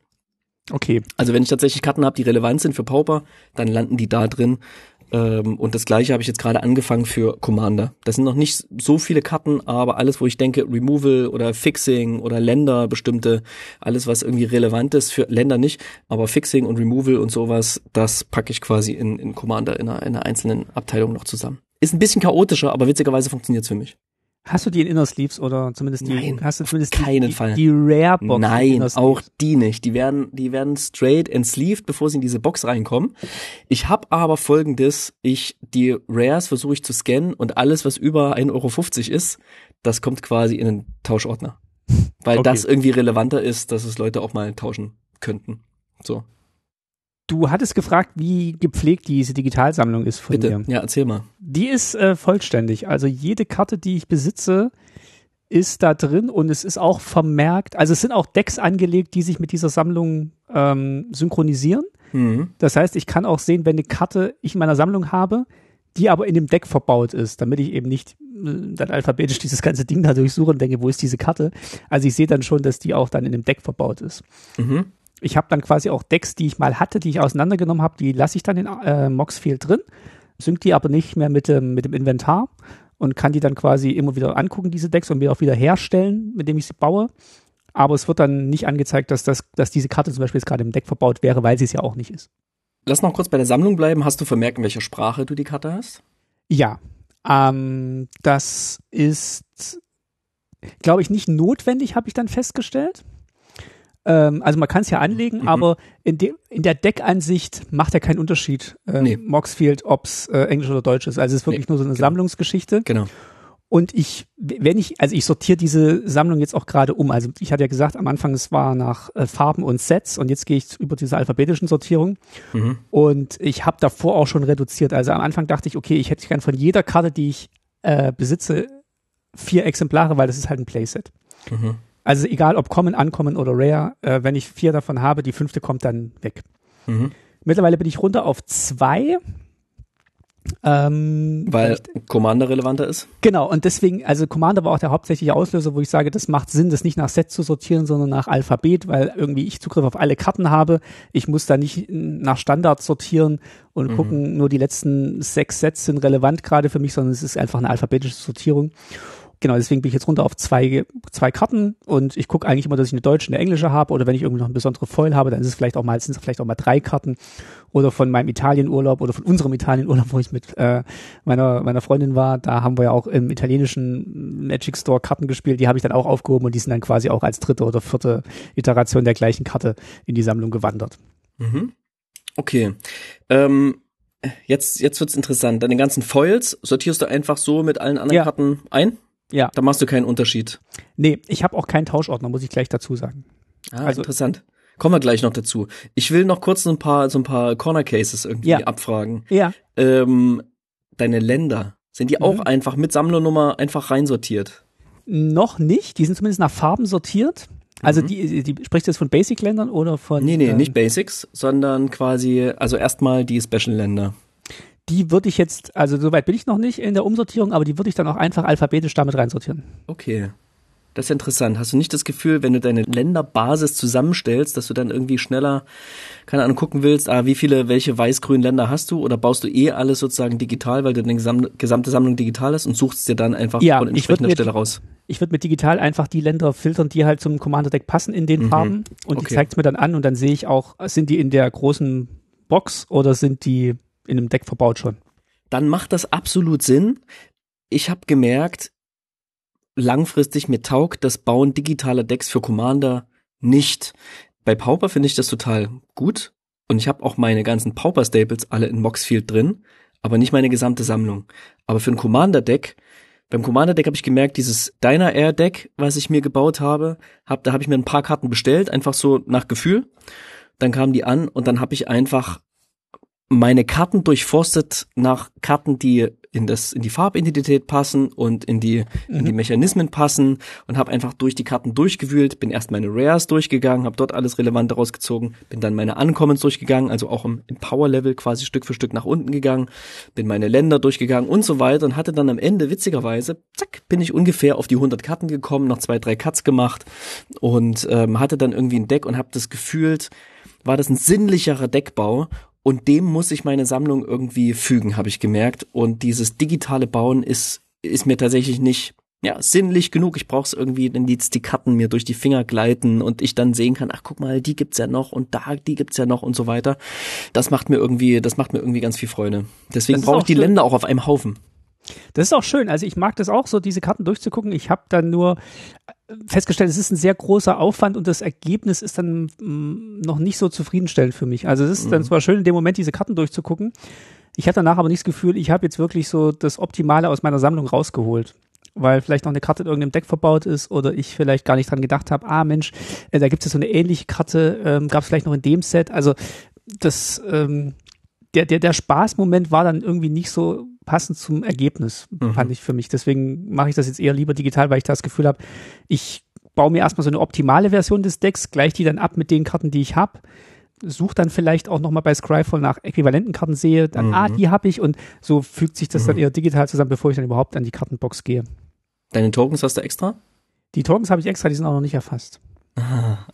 Okay. Also wenn ich tatsächlich Karten habe, die relevant sind für Pauper, dann landen die da drin. Ähm, und das gleiche habe ich jetzt gerade angefangen für Commander. Das sind noch nicht so viele Karten, aber alles, wo ich denke, Removal oder Fixing oder Länder bestimmte, alles, was irgendwie relevant ist für Länder nicht, aber Fixing und Removal und sowas, das packe ich quasi in, in Commander in einer, in einer einzelnen Abteilung noch zusammen. Ist ein bisschen chaotischer, aber witzigerweise funktioniert's für mich. Hast du die in Inner Sleeves oder zumindest die, Nein, hast du zumindest keinen die, Fall. die Rare Box? in Nein, auch die nicht. Die werden, die werden straight ensleeved, bevor sie in diese Box reinkommen. Ich habe aber folgendes, ich, die Rares versuche ich zu scannen und alles, was über 1,50 Euro ist, das kommt quasi in einen Tauschordner. Weil Okay. das irgendwie relevanter ist, dass es Leute auch mal tauschen könnten. So, Du hattest gefragt, wie gepflegt diese Digitalsammlung ist von bitte. mir. Ja, erzähl mal. Die ist äh, vollständig. Also jede Karte, die ich besitze, ist da drin und es ist auch vermerkt. Also es sind auch Decks angelegt, die sich mit dieser Sammlung ähm, synchronisieren. Mhm. Das heißt, ich kann auch sehen, wenn eine Karte ich in meiner Sammlung habe, die aber in dem Deck verbaut ist, damit ich eben nicht äh, dann alphabetisch dieses ganze Ding da durchsuche und denke, wo ist diese Karte? Also ich sehe dann schon, dass die auch dann in dem Deck verbaut ist. Mhm. Ich habe dann quasi auch Decks, die ich mal hatte, die ich auseinandergenommen habe, die lasse ich dann in äh, Moxfield drin, sync die aber nicht mehr mit dem, mit dem Inventar und kann die dann quasi immer wieder angucken, diese Decks, und mir auch wieder herstellen, mit dem ich sie baue. Aber es wird dann nicht angezeigt, dass, das, dass diese Karte zum Beispiel jetzt gerade im Deck verbaut wäre, weil sie es ja auch nicht ist. Lass noch kurz bei der Sammlung bleiben. Hast du vermerkt, in welcher Sprache du die Karte hast? Ja, ähm, das ist, glaube ich, nicht notwendig, habe ich dann festgestellt. Ähm, also man kann es ja anlegen, Mhm. aber in, de in der Deckansicht macht er keinen Unterschied, ähm, Nee. Moxfield, ob's äh, Englisch oder Deutsch ist. Also es ist wirklich Nee, nur so eine genau. Sammlungsgeschichte. Genau. Und ich, wenn ich, also ich sortiere diese Sammlung jetzt auch gerade um. Also ich hatte ja gesagt, am Anfang es war nach äh, Farben und Sets und jetzt gehe ich über diese alphabetischen Sortierung. Mhm. Und ich habe davor auch schon reduziert. Also am Anfang dachte ich, okay, ich hätte gern von jeder Karte, die ich äh, besitze, vier Exemplare, weil das ist halt ein Playset. Mhm. Also egal ob Common, Uncommon oder Rare, äh, wenn ich vier davon habe, die fünfte kommt dann weg. Mhm. Mittlerweile bin ich runter auf zwei. Ähm, Weil Commander relevanter ist? Genau, und deswegen, also Commander war auch der hauptsächliche Auslöser, wo ich sage, das macht Sinn, das nicht nach Set zu sortieren, sondern nach Alphabet, weil irgendwie ich Zugriff auf alle Karten habe. Ich muss da nicht nach Standard sortieren und Mhm. gucken, nur die letzten sechs Sets sind relevant gerade für mich, sondern es ist einfach eine alphabetische Sortierung. Genau, deswegen bin ich jetzt runter auf zwei, zwei Karten und ich gucke eigentlich immer, dass ich eine deutsche und eine englische habe oder wenn ich irgendwie noch eine besondere Foil habe, dann ist es vielleicht auch mal, sind es vielleicht auch mal drei Karten oder von meinem Italienurlaub oder von unserem Italienurlaub, wo ich mit äh, meiner, meiner Freundin war, da haben wir ja auch im italienischen Magic Store Karten gespielt, die habe ich dann auch aufgehoben und die sind dann quasi auch als dritte oder vierte Iteration der gleichen Karte in die Sammlung gewandert. Mhm. Okay. Ähm, jetzt, jetzt wird's interessant. Deine ganzen Foils sortierst du einfach so mit allen anderen Ja. Karten ein? Ja. Da machst du keinen Unterschied. Nee, ich habe auch keinen Tauschordner, muss ich gleich dazu sagen. Ah, Also- interessant. Kommen wir gleich noch dazu. Ich will noch kurz so ein paar, so ein paar Corner Cases irgendwie Ja. abfragen. Ja. Ähm, deine Länder, sind die auch Mhm. einfach mit Sammlernummer einfach reinsortiert? Noch nicht, die sind zumindest nach Farben sortiert. Also Mhm. die, die sprichst du jetzt von Basic-Ländern oder von Nee, nee, ähm, nicht Basics, sondern quasi, also erstmal die Special-Länder. Die würde ich jetzt, also soweit bin ich noch nicht in der Umsortierung, aber die würde ich dann auch einfach alphabetisch damit reinsortieren. Okay. Das ist interessant. Hast du nicht das Gefühl, wenn du deine Länderbasis zusammenstellst, dass du dann irgendwie schneller, keine Ahnung, gucken willst, ah, wie viele, welche weiß-grünen Länder hast du? Oder baust du eh alles sozusagen digital, weil du deine gesam gesamte Sammlung digital hast und suchst dir dann einfach Ja, von entsprechender Stelle raus? Ich würde mit digital einfach die Länder filtern, die halt zum Commander-Deck passen in den Mhm. Farben und die Okay. zeigt mir dann an und dann sehe ich auch, sind die in der großen Box oder sind die in einem Deck verbaut schon. Dann macht das absolut Sinn. Ich habe gemerkt, langfristig mir taugt das Bauen digitaler Decks für Commander nicht. Bei Pauper finde ich das total gut und ich habe auch meine ganzen Pauper Staples alle in Moxfield drin, aber nicht meine gesamte Sammlung. Aber für ein Commander Deck, beim Commander Deck habe ich gemerkt, dieses Diner Air Deck, was ich mir gebaut habe, hab, da habe ich mir ein paar Karten bestellt, einfach so nach Gefühl. Dann kamen die an und dann habe ich einfach meine Karten durchforstet nach Karten, die in das in die Farbidentität passen und in die in die Mechanismen passen und habe einfach durch die Karten durchgewühlt, bin erst meine Rares durchgegangen, habe dort alles Relevante rausgezogen, bin dann meine Uncommons durchgegangen, also auch im, im Power Level quasi Stück für Stück nach unten gegangen, bin meine Länder durchgegangen und so weiter und hatte dann am Ende witzigerweise, zack, bin ich ungefähr auf die 100 Karten gekommen, noch zwei, drei Cuts gemacht und ähm, hatte dann irgendwie ein Deck und habe das gefühlt, war das ein sinnlicherer Deckbau und dem muss ich meine Sammlung irgendwie fügen, habe ich gemerkt. Und dieses digitale Bauen ist, ist mir tatsächlich nicht ja, sinnlich genug. Ich brauche es irgendwie, wenn jetzt die Karten mir durch die Finger gleiten und ich dann sehen kann, ach guck mal, die gibt's ja noch und da, die gibt's ja noch und so weiter. Das macht mir irgendwie, das macht mir irgendwie ganz viel Freude. Deswegen brauche ich die schön. Länder auch auf einem Haufen. Das ist auch schön. Also ich mag das auch so, diese Karten durchzugucken. Ich habe dann nur äh, festgestellt, es ist ein sehr großer Aufwand und das Ergebnis ist dann mm, noch nicht so zufriedenstellend für mich. Also es ist dann zwar schön, in dem Moment diese Karten durchzugucken. Ich hatte danach aber nicht das Gefühl, ich habe jetzt wirklich so das Optimale aus meiner Sammlung rausgeholt. Weil vielleicht noch eine Karte in irgendeinem Deck verbaut ist oder ich vielleicht gar nicht dran gedacht habe, ah Mensch, äh, da gibt es so eine ähnliche Karte, ähm, gab es vielleicht noch in dem Set. Also das, ähm, der, der, der Spaßmoment war dann irgendwie nicht so passend zum Ergebnis, fand ich für mich. Deswegen mache ich das jetzt eher lieber digital, weil ich das Gefühl habe, ich baue mir erstmal so eine optimale Version des Decks, gleich die dann ab mit den Karten, die ich habe. Suche dann vielleicht auch nochmal bei Scryfall nach äquivalenten Karten sehe, dann, ah, die habe ich und so fügt sich das dann eher digital zusammen, bevor ich dann überhaupt an die Kartenbox gehe. Deine Tokens hast du extra? Die Tokens habe ich extra, die sind auch noch nicht erfasst.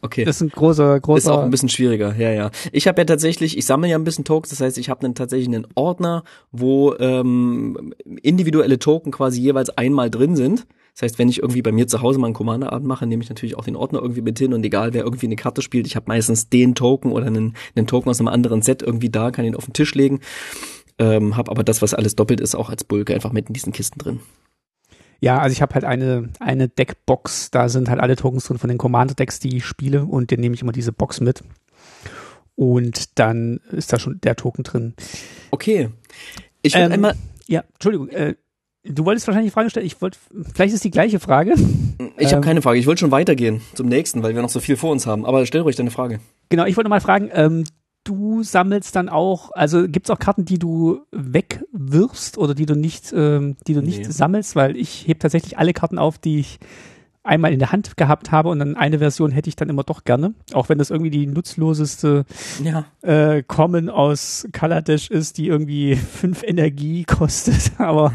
Okay. Das ist ein großer, großer. Ist auch ein bisschen schwieriger, ja, ja. Ich habe ja tatsächlich, ich sammle ja ein bisschen Tokens, das heißt, ich habe dann tatsächlich einen Ordner, wo ähm, individuelle Token quasi jeweils einmal drin sind. Das heißt, wenn ich irgendwie bei mir zu Hause mal einen Commander-Abend mache, nehme ich natürlich auch den Ordner irgendwie mit hin und egal, wer irgendwie eine Karte spielt, ich habe meistens den Token oder einen, einen Token aus einem anderen Set irgendwie da, kann ihn auf den Tisch legen. Ähm, habe aber das, was alles doppelt ist, auch als Bulk einfach mit in diesen Kisten drin. Ja, also ich habe halt eine, eine Deckbox, da sind halt alle Tokens drin von den Commander-Decks, die ich spiele und den nehme ich immer diese Box mit. Und dann ist da schon der Token drin. Okay. Ich würde Ähm, einmal, Ja, Entschuldigung, äh, du wolltest wahrscheinlich die Frage stellen, ich wollte, vielleicht ist die gleiche Frage. ich habe ähm, keine Frage, ich wollte schon weitergehen zum nächsten, weil wir noch so viel vor uns haben. Aber stell ruhig deine Frage. Genau, ich wollte mal fragen, ähm, du sammelst dann auch, also gibt's auch Karten, die du wegwirfst oder die du nicht, ähm, die du nicht Nee. sammelst, weil ich heb tatsächlich alle Karten auf, die ich einmal in der Hand gehabt habe und dann eine Version hätte ich dann immer doch gerne, auch wenn das irgendwie die nutzloseste Ja. äh, Common aus Kaladesh ist, die irgendwie fünf Energie kostet, aber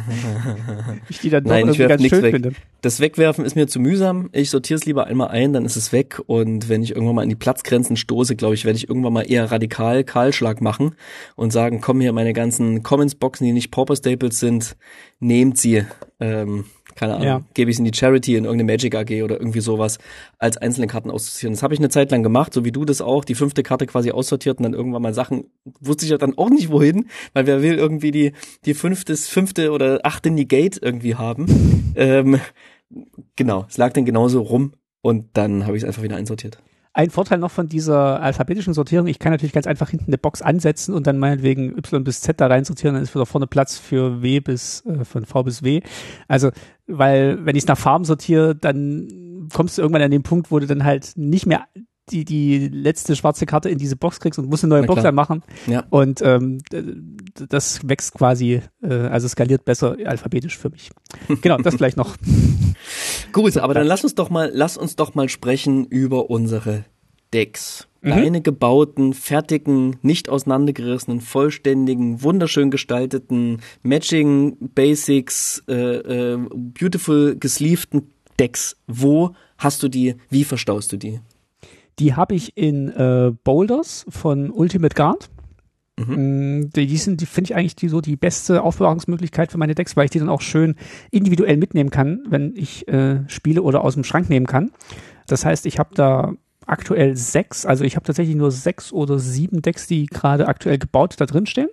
ich die dann doch Nein, irgendwie ganz nichts schön weg. finde. Das Wegwerfen ist mir zu mühsam. Ich sortiere es lieber einmal ein, dann ist es weg. Und wenn ich irgendwann mal in die Platzgrenzen stoße, glaube ich, werde ich irgendwann mal eher radikal Kahlschlag machen und sagen, komm hier, meine ganzen Commons-Boxen, die nicht Pauper Staples sind, nehmt sie. Ähm, keine Ahnung, Ja. gebe ich es in die Charity, in irgendeine Magic AG oder irgendwie sowas, als einzelne Karten auszusortieren. Das habe ich eine Zeit lang gemacht, so wie du das auch, die fünfte Karte quasi aussortiert und dann irgendwann mal Sachen, wusste ich ja dann auch nicht wohin, weil wer will irgendwie die, die fünfte, fünfte oder achte Negate irgendwie haben. ähm, genau, es lag dann genauso rum und dann habe ich es einfach wieder einsortiert. Ein Vorteil noch von dieser alphabetischen Sortierung, ich kann natürlich ganz einfach hinten eine Box ansetzen und dann meinetwegen Y bis Z da rein sortieren, dann ist wieder vorne Platz für W bis, äh, von V bis W. Also, weil, wenn ich es nach Farben sortiere, dann kommst du irgendwann an den Punkt, wo du dann halt nicht mehr die, die letzte schwarze Karte in diese Box kriegst und musst eine neue Box machen. Ja. Und ähm, das wächst quasi, äh, also skaliert besser alphabetisch für mich. Genau, das vielleicht noch. Gut, aber dann lass uns doch mal, lass uns doch mal sprechen über unsere Decks. Mhm. Deine gebauten, fertigen, nicht auseinandergerissenen, vollständigen, wunderschön gestalteten, Matching Basics, äh, äh, beautiful gesleeveden Decks. Wo hast du die? Wie verstaust du die? Die habe ich in äh, Boulders von Ultimate Guard. Mhm. Mm, die, sind, die finde ich eigentlich die so die beste Aufbewahrungsmöglichkeit für meine Decks, weil ich die dann auch schön individuell mitnehmen kann, wenn ich äh, spiele oder aus dem Schrank nehmen kann. Das heißt, ich habe da aktuell sechs, also ich habe tatsächlich nur sechs oder sieben Decks, die gerade aktuell gebaut da drin stehen.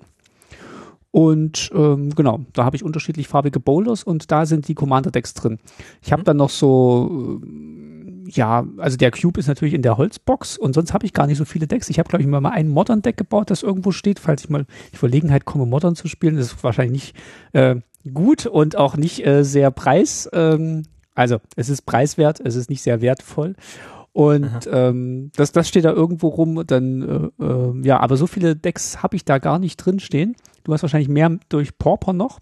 Und ähm, genau, da habe ich unterschiedlich farbige Boulders und da sind die Commander-Decks drin. Ich habe mhm. dann noch so, äh, ja, also der Cube ist natürlich in der Holzbox und sonst habe ich gar nicht so viele Decks. Ich habe, glaube ich, mal ein Modern-Deck gebaut, das irgendwo steht, falls ich mal die Verlegenheit komme, Modern zu spielen. Das ist wahrscheinlich nicht äh, gut und auch nicht äh, sehr preis. Ähm, also es ist preiswert, es ist nicht sehr wertvoll. Und ähm, das, das steht da irgendwo rum. Dann äh, äh, ja, aber so viele Decks habe ich da gar nicht drin stehen. Du hast wahrscheinlich mehr durch Pauper noch.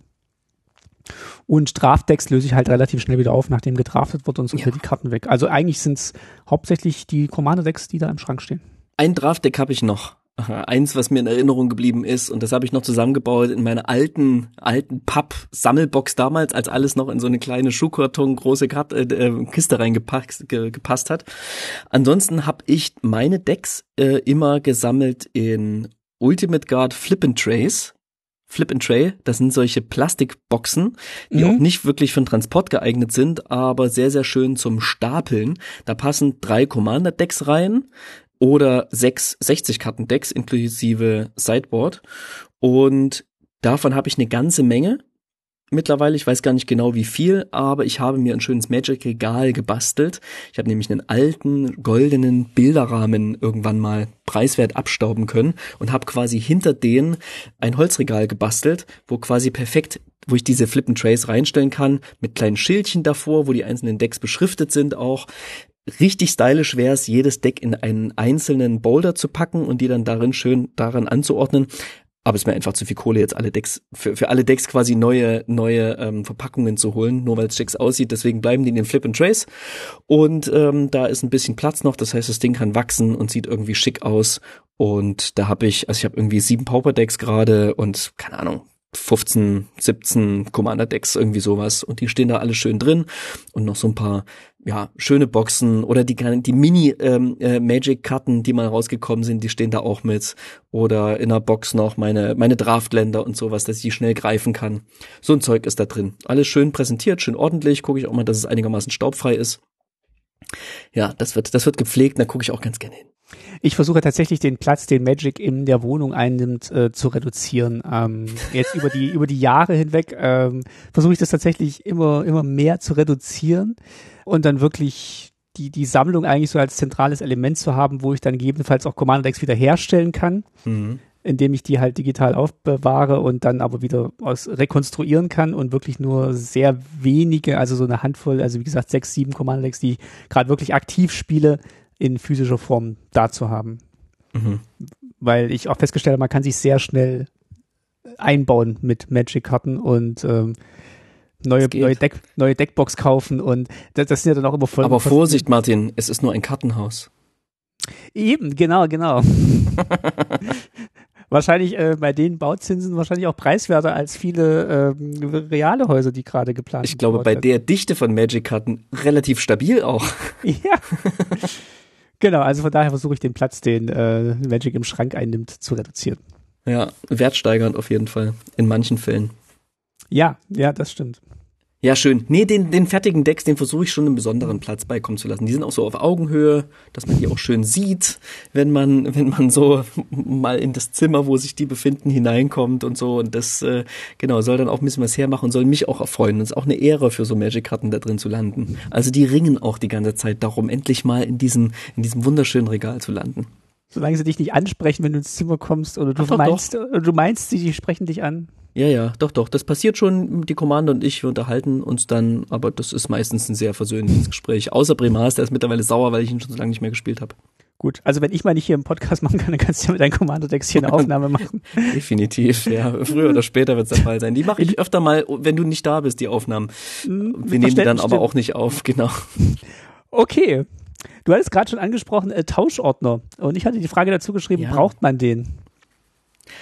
Und Draft-Decks löse ich halt relativ schnell wieder auf, nachdem gedraftet wird und so ja. die Karten weg. Also eigentlich sind es hauptsächlich die Commander-Decks, die da im Schrank stehen. Ein Draft-Deck habe ich noch eins, was mir in Erinnerung geblieben ist, und das habe ich noch zusammengebaut in meiner alten, alten Papp-Sammelbox damals, als alles noch in so eine kleine Schuhkarton große Karte, äh, äh, Kiste reingepasst ge, gepasst hat. Ansonsten habe ich meine Decks äh, immer gesammelt in Ultimate Guard Flip and Trace. Flip and Tray, das sind solche Plastikboxen, die mhm. auch nicht wirklich für den Transport geeignet sind, aber sehr, sehr schön zum Stapeln. Da passen drei Commander-Decks rein, oder sechs 60-Karten-Decks inklusive Sideboard. Und davon habe ich eine ganze Menge mittlerweile. Ich weiß gar nicht genau wie viel, aber ich habe mir ein schönes Magic-Regal gebastelt. Ich habe nämlich einen alten goldenen Bilderrahmen irgendwann mal preiswert abstauben können und habe quasi hinter denen ein Holzregal gebastelt, wo quasi perfekt wo ich diese Flip and Trays reinstellen kann, mit kleinen Schildchen davor, wo die einzelnen Decks beschriftet sind auch richtig stylisch wäre es, jedes Deck in einen einzelnen Boulder zu packen und die dann darin schön daran anzuordnen. Aber es ist mir einfach zu viel Kohle, jetzt alle Decks, für, für alle Decks quasi neue, neue ähm, Verpackungen zu holen, nur weil es schick aussieht. Deswegen bleiben die in den Flip and Trace. Und ähm, da ist ein bisschen Platz noch, das heißt, das Ding kann wachsen und sieht irgendwie schick aus. Und da habe ich, also ich habe irgendwie sieben Pauper Decks gerade und keine Ahnung, 15, 17 Commander-Decks, irgendwie sowas. Und die stehen da alle schön drin. Und noch so ein paar, ja, schöne Boxen oder die, die Mini-Magic-Karten, ähm, äh, die mal rausgekommen sind, die stehen da auch mit. Oder in der Box noch meine, meine Draftländer und sowas, dass ich die schnell greifen kann. So ein Zeug ist da drin. Alles schön präsentiert, schön ordentlich. Gucke ich auch mal, dass es einigermaßen staubfrei ist. Ja, das wird, das wird gepflegt, da gucke ich auch ganz gerne hin. Ich versuche tatsächlich den Platz, den Magic in der Wohnung einnimmt, äh, zu reduzieren. Ähm, jetzt über die über die Jahre hinweg ähm, versuche ich das tatsächlich immer immer mehr zu reduzieren und dann wirklich die die Sammlung eigentlich so als zentrales Element zu haben, wo ich dann gegebenenfalls auch Commander Decks wieder herstellen kann. Mhm indem ich die halt digital aufbewahre und dann aber wieder aus rekonstruieren kann und wirklich nur sehr wenige, also so eine Handvoll, also wie gesagt sechs, sieben Commander Decks, die ich gerade wirklich aktiv spiele, in physischer Form da zu haben. Mhm. Weil ich auch festgestellt habe, man kann sich sehr schnell einbauen mit Magic-Karten und ähm, neue, neue, Deck, neue Deckbox kaufen und das, das sind ja dann auch immer voll. Aber Vorsicht, Martin, es ist nur ein Kartenhaus. Eben, genau, genau. wahrscheinlich äh, bei den Bauzinsen wahrscheinlich auch preiswerter als viele ähm, reale Häuser, die gerade geplant sind. Ich glaube, bei der Dichte von Magic-Karten relativ stabil auch. Ja. Genau, also von daher versuche ich den Platz, den äh, Magic im Schrank einnimmt, zu reduzieren. Ja, wertsteigernd auf jeden Fall. In manchen Fällen. Ja, ja, das stimmt. Ja, schön. Nee, den, den fertigen Decks, den versuche ich schon einen besonderen Platz beikommen zu lassen. Die sind auch so auf Augenhöhe, dass man die auch schön sieht, wenn man, wenn man so mal in das Zimmer, wo sich die befinden, hineinkommt und so. Und das, äh, genau, soll dann auch ein bisschen was hermachen und soll mich auch erfreuen. Und es ist auch eine Ehre für so Magic-Karten da drin zu landen. Also die ringen auch die ganze Zeit darum, endlich mal in diesem, in diesem wunderschönen Regal zu landen. Solange sie dich nicht ansprechen, wenn du ins Zimmer kommst, oder du Ach, meinst, doch. oder du meinst, sie, die sprechen dich an. Ja, ja, doch, doch. Das passiert schon. Die Commander und ich, wir unterhalten uns dann, aber das ist meistens ein sehr versöhnliches Gespräch. Außer Bremas, der ist mittlerweile sauer, weil ich ihn schon so lange nicht mehr gespielt habe. Gut, also wenn ich mal nicht hier im Podcast machen kann, dann kannst du ja mit deinem Commander-Text hier eine Aufnahme machen. Definitiv, ja. Früher oder später wird es der Fall sein. Die mache ich öfter mal, wenn du nicht da bist, die Aufnahmen. Hm, Wir nehmen die dann aber auch nicht auf, genau. Okay. Du hattest gerade schon angesprochen, äh, Tauschordner. Und ich hatte die Frage dazu geschrieben, Ja. braucht man den?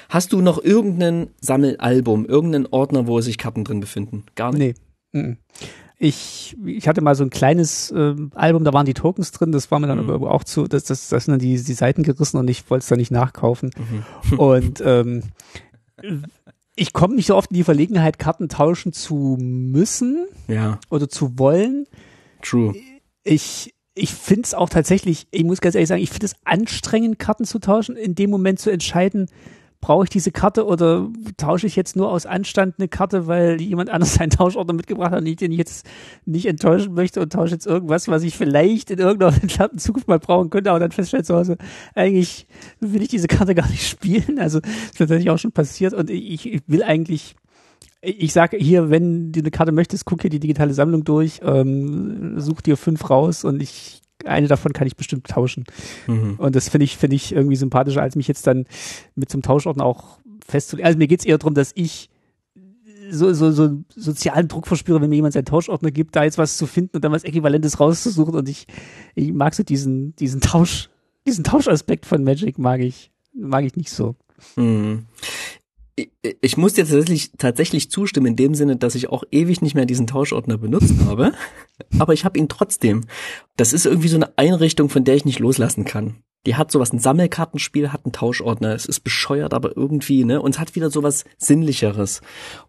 Hast du noch irgendein Sammelalbum, irgendeinen Ordner, wo sich Karten drin befinden? Gar nicht? Nee. Ich, ich hatte mal so ein kleines ähm, Album, da waren die Tokens drin, das war mir dann Mhm. aber auch zu, das, das, das sind dann die, die Seiten gerissen und ich wollte es dann nicht nachkaufen. Mhm. Und ähm, ich komme nicht so oft in die Verlegenheit, Karten tauschen zu müssen Ja, oder zu wollen. true. Ich, ich finde es auch tatsächlich, ich muss ganz ehrlich sagen, ich finde es anstrengend, Karten zu tauschen, in dem Moment zu entscheiden, brauche ich diese Karte oder tausche ich jetzt nur aus Anstand eine Karte, weil jemand anders seinen Tauschordner mitgebracht hat und ich den jetzt nicht enttäuschen möchte und tausche jetzt irgendwas, was ich vielleicht in irgendeiner entfernten Zukunft mal brauchen könnte, aber dann feststelle zu Hause, eigentlich will ich diese Karte gar nicht spielen. Also das ist tatsächlich auch schon passiert und ich, ich will eigentlich ich sage hier, wenn du eine Karte möchtest, guck hier die digitale Sammlung durch, ähm, such dir fünf raus und ich eine davon kann ich bestimmt tauschen. Mhm. Und das finde ich, finde ich irgendwie sympathischer, als mich jetzt dann mit zum Tauschordner auch festzulegen. Also mir geht's eher darum, dass ich so, so, so einen sozialen Druck verspüre, wenn mir jemand seinen Tauschordner gibt, da jetzt was zu finden und dann was Äquivalentes rauszusuchen. Und ich, ich mag so diesen, diesen Tausch, diesen Tauschaspekt von Magic mag ich, mag ich nicht so. Mhm. Ich, ich muss dir tatsächlich, tatsächlich zustimmen in dem Sinne, dass ich auch ewig nicht mehr diesen Tauschordner benutzt habe. Aber ich habe ihn trotzdem. Das ist irgendwie so eine Einrichtung, von der ich nicht loslassen kann. Die hat sowas, ein Sammelkartenspiel, hat einen Tauschordner. Es ist bescheuert, aber irgendwie, ne? Und es hat wieder sowas Sinnlicheres.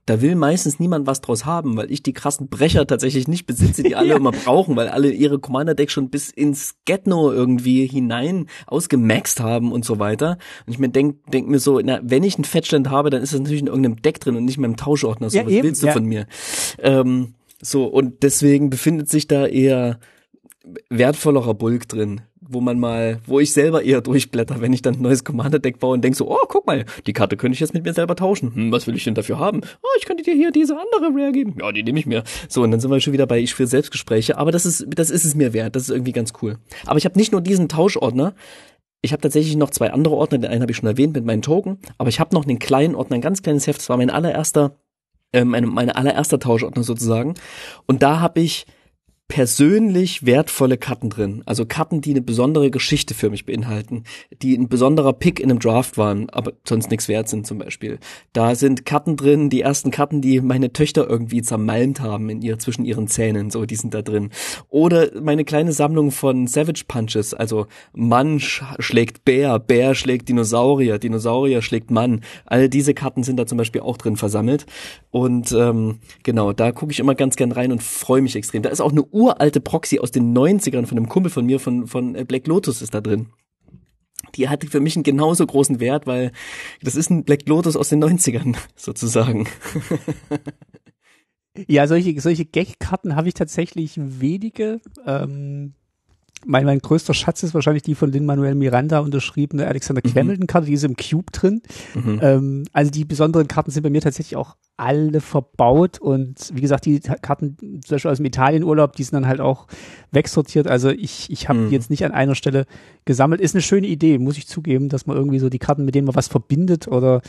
Da will meistens niemand was draus haben, weil ich die krassen Brecher tatsächlich nicht besitze, die alle Ja. immer brauchen, weil alle ihre Commander-Decks schon bis ins Getno irgendwie hinein ausgemaxt haben und so weiter. Und ich mir denk, denk mir so, na, wenn ich einen Fettstand habe, dann ist das natürlich in irgendeinem Deck drin und nicht mehr im Tauschordner. So, Ja, was eben, willst du ja. von mir? Ähm, so, und deswegen befindet sich da eher wertvollerer Bulk drin, wo man mal, wo ich selber eher durchblätter, wenn ich dann ein neues Commander-Deck baue und denk so, oh, guck mal, die Karte könnte ich jetzt mit mir selber tauschen. Hm, was will ich denn dafür haben? Oh, ich könnte dir hier diese andere Rare geben. Ja, die nehme ich mir. So, und dann sind wir schon wieder bei ich für Selbstgespräche, aber das ist, das ist es mir wert. Das ist irgendwie ganz cool. Aber ich habe nicht nur diesen Tauschordner, ich habe tatsächlich noch zwei andere Ordner, den einen habe ich schon erwähnt mit meinen Token, aber ich habe noch einen kleinen Ordner, ein ganz kleines Heft, das war mein allererster, äh, meine, meine allererster Tauschordner sozusagen. Und da habe ich persönlich wertvolle Karten drin. Also Karten, die eine besondere Geschichte für mich beinhalten, die ein besonderer Pick in einem Draft waren, aber sonst nichts wert sind zum Beispiel. Da sind Karten drin, die ersten Karten, die meine Töchter irgendwie zermalmt haben in ihr, zwischen ihren Zähnen, so, die sind da drin. Oder meine kleine Sammlung von Savage Punches, also Mann sch schlägt Bär, Bär schlägt Dinosaurier, Dinosaurier schlägt Mann. All diese Karten sind da zum Beispiel auch drin versammelt. Und ähm, genau, da gucke ich immer ganz gern rein und freue mich extrem. Da ist auch eine uralte Proxy aus den 90ern von einem Kumpel von mir, von, von äh, Black Lotus ist da drin. Die hatte für mich einen genauso großen Wert, weil das ist ein Black Lotus aus den 90ern, sozusagen. Ja, solche, solche Gag-Karten habe ich tatsächlich wenige. Ähm, mein, mein größter Schatz ist wahrscheinlich die von Lin-Manuel Miranda unterschriebene Alexander Clemelton-Karte, die ist im Cube drin. Mhm. Ähm, also die besonderen Karten sind bei mir tatsächlich auch alle verbaut und wie gesagt, die Karten zum Beispiel aus dem Italienurlaub, die sind dann halt auch wegsortiert. Also ich, ich habe Mhm. die jetzt nicht an einer Stelle gesammelt. Ist eine schöne Idee, muss ich zugeben, dass man irgendwie so die Karten, mit denen man was verbindet oder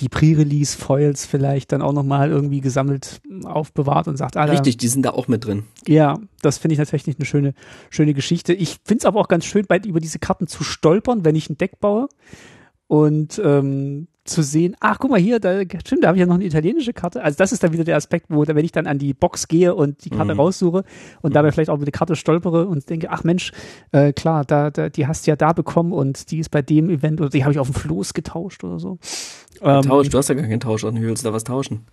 die Pre-Release-Foils vielleicht dann auch nochmal irgendwie gesammelt aufbewahrt und sagt, ah, Richtig, die sind da auch mit drin. ja, das finde ich tatsächlich eine schöne, schöne Geschichte. Ich finde es aber auch ganz schön, bei, über diese Karten zu stolpern, wenn ich ein Deck baue und ähm, zu sehen, ach guck mal hier, da stimmt, da habe ich ja noch eine italienische Karte. Also das ist dann wieder der Aspekt, wo wenn ich dann an die Box gehe und die Karte Mhm. raussuche und dabei vielleicht auch über die Karte stolpere und denke, ach Mensch, äh, klar, da, da, die hast du ja da bekommen und die ist bei dem Event oder die habe ich auf dem Floß getauscht oder so. Ähm, Tausch, du hast ja gar keinen Tausch, wie willst du da was tauschen?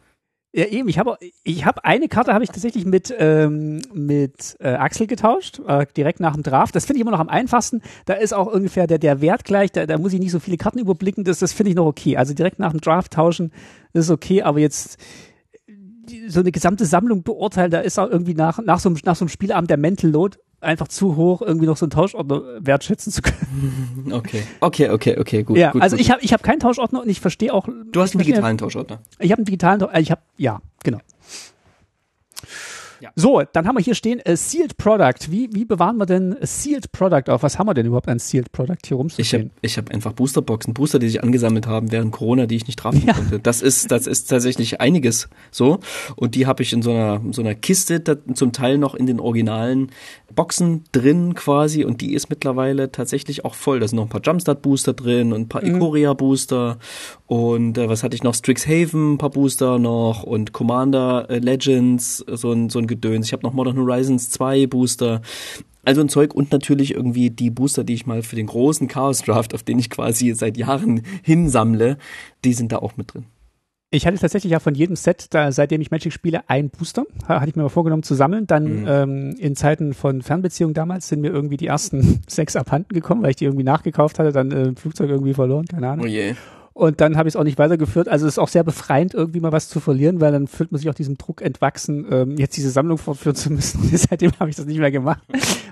ja, eben. Ich habe ich hab eine Karte habe ich tatsächlich mit ähm, mit äh, Axel getauscht, äh, direkt nach dem Draft. Das finde ich immer noch am einfachsten. Da ist auch ungefähr der der Wert gleich. Da, da muss ich nicht so viele Karten überblicken. Das das finde ich noch okay. Also direkt nach dem Draft tauschen ist okay. Aber jetzt die- so eine gesamte Sammlung beurteilen, da ist auch irgendwie nach nach so einem nach so einem Spielabend der Mental Load einfach zu hoch, irgendwie noch so einen Tauschordner wertschätzen zu können. Okay. Okay, okay, okay, gut. ja, gut, also gut. ich habe ich habe keinen Tauschordner und ich verstehe auch. Du hast einen digitalen Tauschordner. Ich habe einen digitalen, äh, ich habe ja genau. Ja. So, dann haben wir hier stehen a Sealed Product. Wie, wie bewahren wir denn Sealed Product auf? Was haben wir denn überhaupt an Sealed Product hier rumzustehen? Ich habe ich hab einfach Boosterboxen, Booster, die sich angesammelt haben während Corona, die ich nicht trafen ja. konnte. Das ist, das ist tatsächlich einiges so. Und die habe ich in so einer, so einer Kiste, zum Teil noch in den originalen Boxen drin quasi. Und die ist mittlerweile tatsächlich auch voll. Da sind noch ein paar Jumpstart Booster drin und ein paar mhm. Ikoria Booster. Und äh, was hatte ich noch? Strixhaven, ein paar Booster noch und Commander äh, Legends, so ein, so ein Gedöns. Ich habe noch Modern Horizons 2 Booster. Also ein Zeug und natürlich irgendwie die Booster, die ich mal für den großen Chaos Draft, auf den ich quasi seit Jahren hinsammle, die sind da auch mit drin. Ich hatte tatsächlich ja von jedem Set, da, seitdem ich Magic spiele, ein Booster. Hatte ich mir mal vorgenommen zu sammeln. Dann mhm. ähm, in Zeiten von Fernbeziehungen damals sind mir irgendwie die ersten sechs abhanden gekommen, weil ich die irgendwie nachgekauft hatte, dann äh, Flugzeug irgendwie verloren, keine Ahnung. Oh je. Und dann habe ich es auch nicht weitergeführt. Also es ist auch sehr befreiend, irgendwie mal was zu verlieren, weil dann fühlt man sich auch diesem Druck entwachsen, ähm, jetzt diese Sammlung fortführen zu müssen. Und seitdem habe ich das nicht mehr gemacht.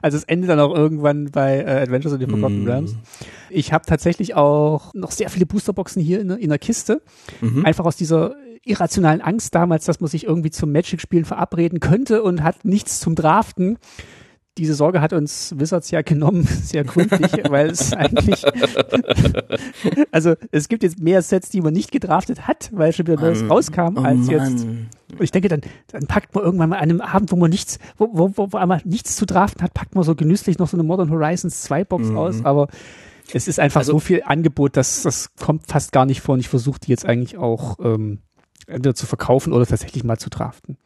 Also es endet dann auch irgendwann bei äh, Adventures in the Forgotten mm. Realms. Ich habe tatsächlich auch noch sehr viele Boosterboxen hier in, in der Kiste. Mhm. Einfach aus dieser irrationalen Angst damals, dass man sich irgendwie zum Magic-Spielen verabreden könnte und hat nichts zum Draften diese Sorge hat uns Wizards ja genommen, sehr gründlich, weil es eigentlich, also es gibt jetzt mehr Sets, die man nicht gedraftet hat, weil schon wieder Neues rauskam, oh als jetzt. Und ich denke, dann, dann packt man irgendwann mal an einem Abend, wo man nichts, wo, wo, wo, wo einmal nichts zu draften hat, packt man so genüsslich noch so eine Modern Horizons 2 Box mhm. aus, aber es ist einfach also, so viel Angebot, dass das kommt fast gar nicht vor und ich versuche die jetzt eigentlich auch ähm, entweder zu verkaufen oder tatsächlich mal zu draften.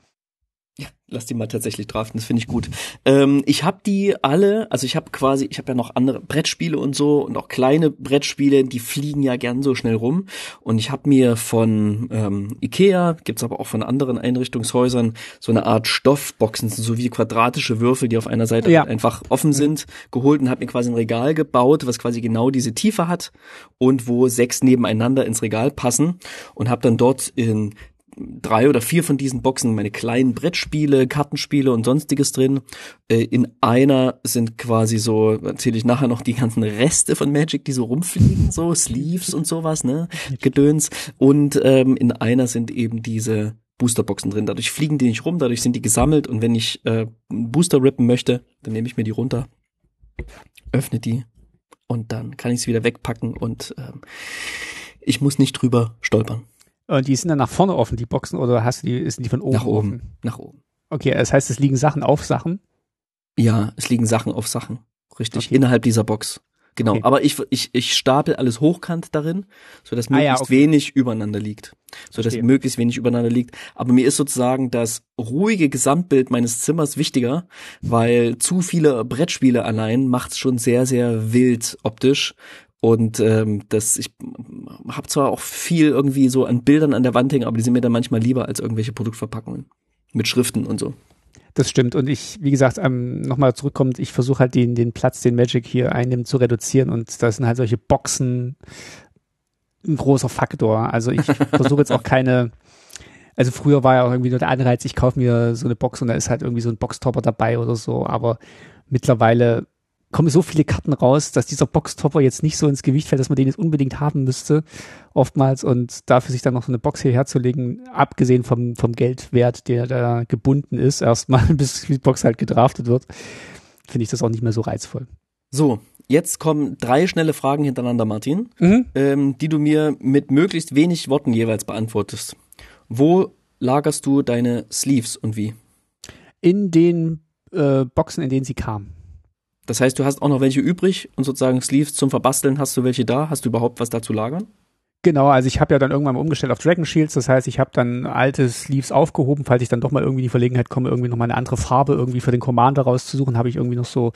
Ja, lass die mal tatsächlich draften, das finde ich gut. Ähm, ich habe die alle, also ich habe quasi, ich habe ja noch andere Brettspiele und so und auch kleine Brettspiele, die fliegen ja gern so schnell rum. Und ich habe mir von ähm, Ikea, gibt's aber auch von anderen Einrichtungshäusern, so eine Art Stoffboxen, so wie quadratische Würfel, die auf einer Seite ja. einfach offen sind, geholt und habe mir quasi ein Regal gebaut, was quasi genau diese Tiefe hat und wo sechs nebeneinander ins Regal passen und habe dann dort in drei oder vier von diesen Boxen meine kleinen Brettspiele, Kartenspiele und sonstiges drin. Äh, in einer sind quasi so, erzähle ich nachher noch die ganzen Reste von Magic, die so rumfliegen, so Sleeves und sowas, ne, Gedöns. Und ähm, in einer sind eben diese Boosterboxen drin. Dadurch fliegen die nicht rum, dadurch sind die gesammelt und wenn ich äh, Booster rippen möchte, dann nehme ich mir die runter, öffne die und dann kann ich sie wieder wegpacken und ähm, ich muss nicht drüber stolpern. Und die sind dann nach vorne offen, die Boxen, oder hast du die, sind die von oben nach oben? Offen? Nach oben. Okay, das heißt, es liegen Sachen auf Sachen? Ja, es liegen Sachen auf Sachen. Richtig, okay. innerhalb dieser Box. Genau, okay. aber ich, ich, ich stapel alles hochkant darin, so dass möglichst ah, ja, okay. wenig übereinander liegt. So dass möglichst wenig übereinander liegt. Aber mir ist sozusagen das ruhige Gesamtbild meines Zimmers wichtiger, weil zu viele Brettspiele allein macht's schon sehr, sehr wild optisch. Und ähm, das, ich habe zwar auch viel irgendwie so an Bildern an der Wand hängen, aber die sind mir dann manchmal lieber als irgendwelche Produktverpackungen mit Schriften und so. Das stimmt. Und ich, wie gesagt, ähm, nochmal zurückkommt, ich versuche halt den, den Platz, den Magic hier einnimmt, zu reduzieren. Und da sind halt solche Boxen ein großer Faktor. Also ich versuche jetzt auch keine, also früher war ja auch irgendwie nur der Anreiz, ich kaufe mir so eine Box und da ist halt irgendwie so ein Boxtopper dabei oder so. Aber mittlerweile kommen so viele Karten raus, dass dieser Boxtopper jetzt nicht so ins Gewicht fällt, dass man den jetzt unbedingt haben müsste, oftmals. Und dafür sich dann noch so eine Box hierher zu legen, abgesehen vom, vom Geldwert, der da gebunden ist, erstmal, bis die Box halt gedraftet wird, finde ich das auch nicht mehr so reizvoll. So, jetzt kommen drei schnelle Fragen hintereinander, Martin, mhm. ähm, die du mir mit möglichst wenig Worten jeweils beantwortest. Wo lagerst du deine Sleeves und wie? In den äh, Boxen, in denen sie kamen. Das heißt, du hast auch noch welche übrig und sozusagen Sleeves zum Verbasteln hast du welche da? Hast du überhaupt was da zu lagern? Genau, also ich habe ja dann irgendwann mal umgestellt auf Dragon Shields, das heißt, ich habe dann alte Sleeves aufgehoben, falls ich dann doch mal irgendwie in die Verlegenheit komme, irgendwie noch mal eine andere Farbe irgendwie für den Commander rauszusuchen, habe ich irgendwie noch so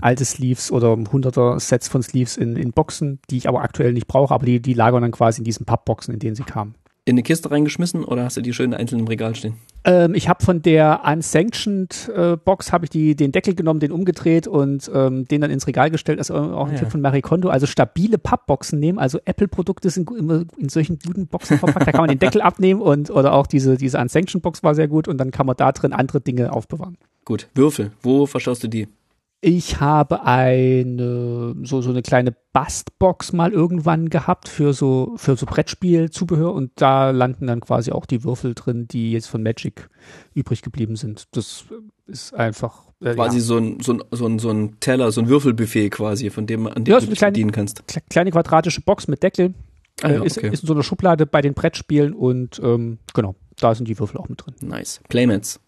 alte Sleeves oder hunderter Sets von Sleeves in, in Boxen, die ich aber aktuell nicht brauche, aber die, die lagern dann quasi in diesen Pappboxen, in denen sie kamen in eine Kiste reingeschmissen oder hast du die schön einzeln im Regal stehen? Ähm, ich habe von der Unsanctioned äh, Box habe ich die, den Deckel genommen, den umgedreht und ähm, den dann ins Regal gestellt. Das ist auch ein ah, ja. Tipp von Marie Kondo. Also stabile Pappboxen nehmen. Also Apple-Produkte sind immer in solchen guten Boxen verpackt. Da kann man den Deckel abnehmen und oder auch diese diese Unsanctioned Box war sehr gut und dann kann man da drin andere Dinge aufbewahren. Gut. Würfel. Wo verstaust du die? Ich habe eine so so eine kleine Bastbox mal irgendwann gehabt für so für so Brettspielzubehör und da landen dann quasi auch die Würfel drin, die jetzt von Magic übrig geblieben sind. Das ist einfach äh, quasi ja. so, ein, so, ein, so, ein, so ein Teller, so ein Würfelbuffet quasi, von dem an dem ja, du dich kleine, bedienen kannst. Kleine quadratische Box mit Deckel. Ah, ja, ist, okay. ist in so einer Schublade bei den Brettspielen und ähm, genau, da sind die Würfel auch mit drin. Nice. Playmats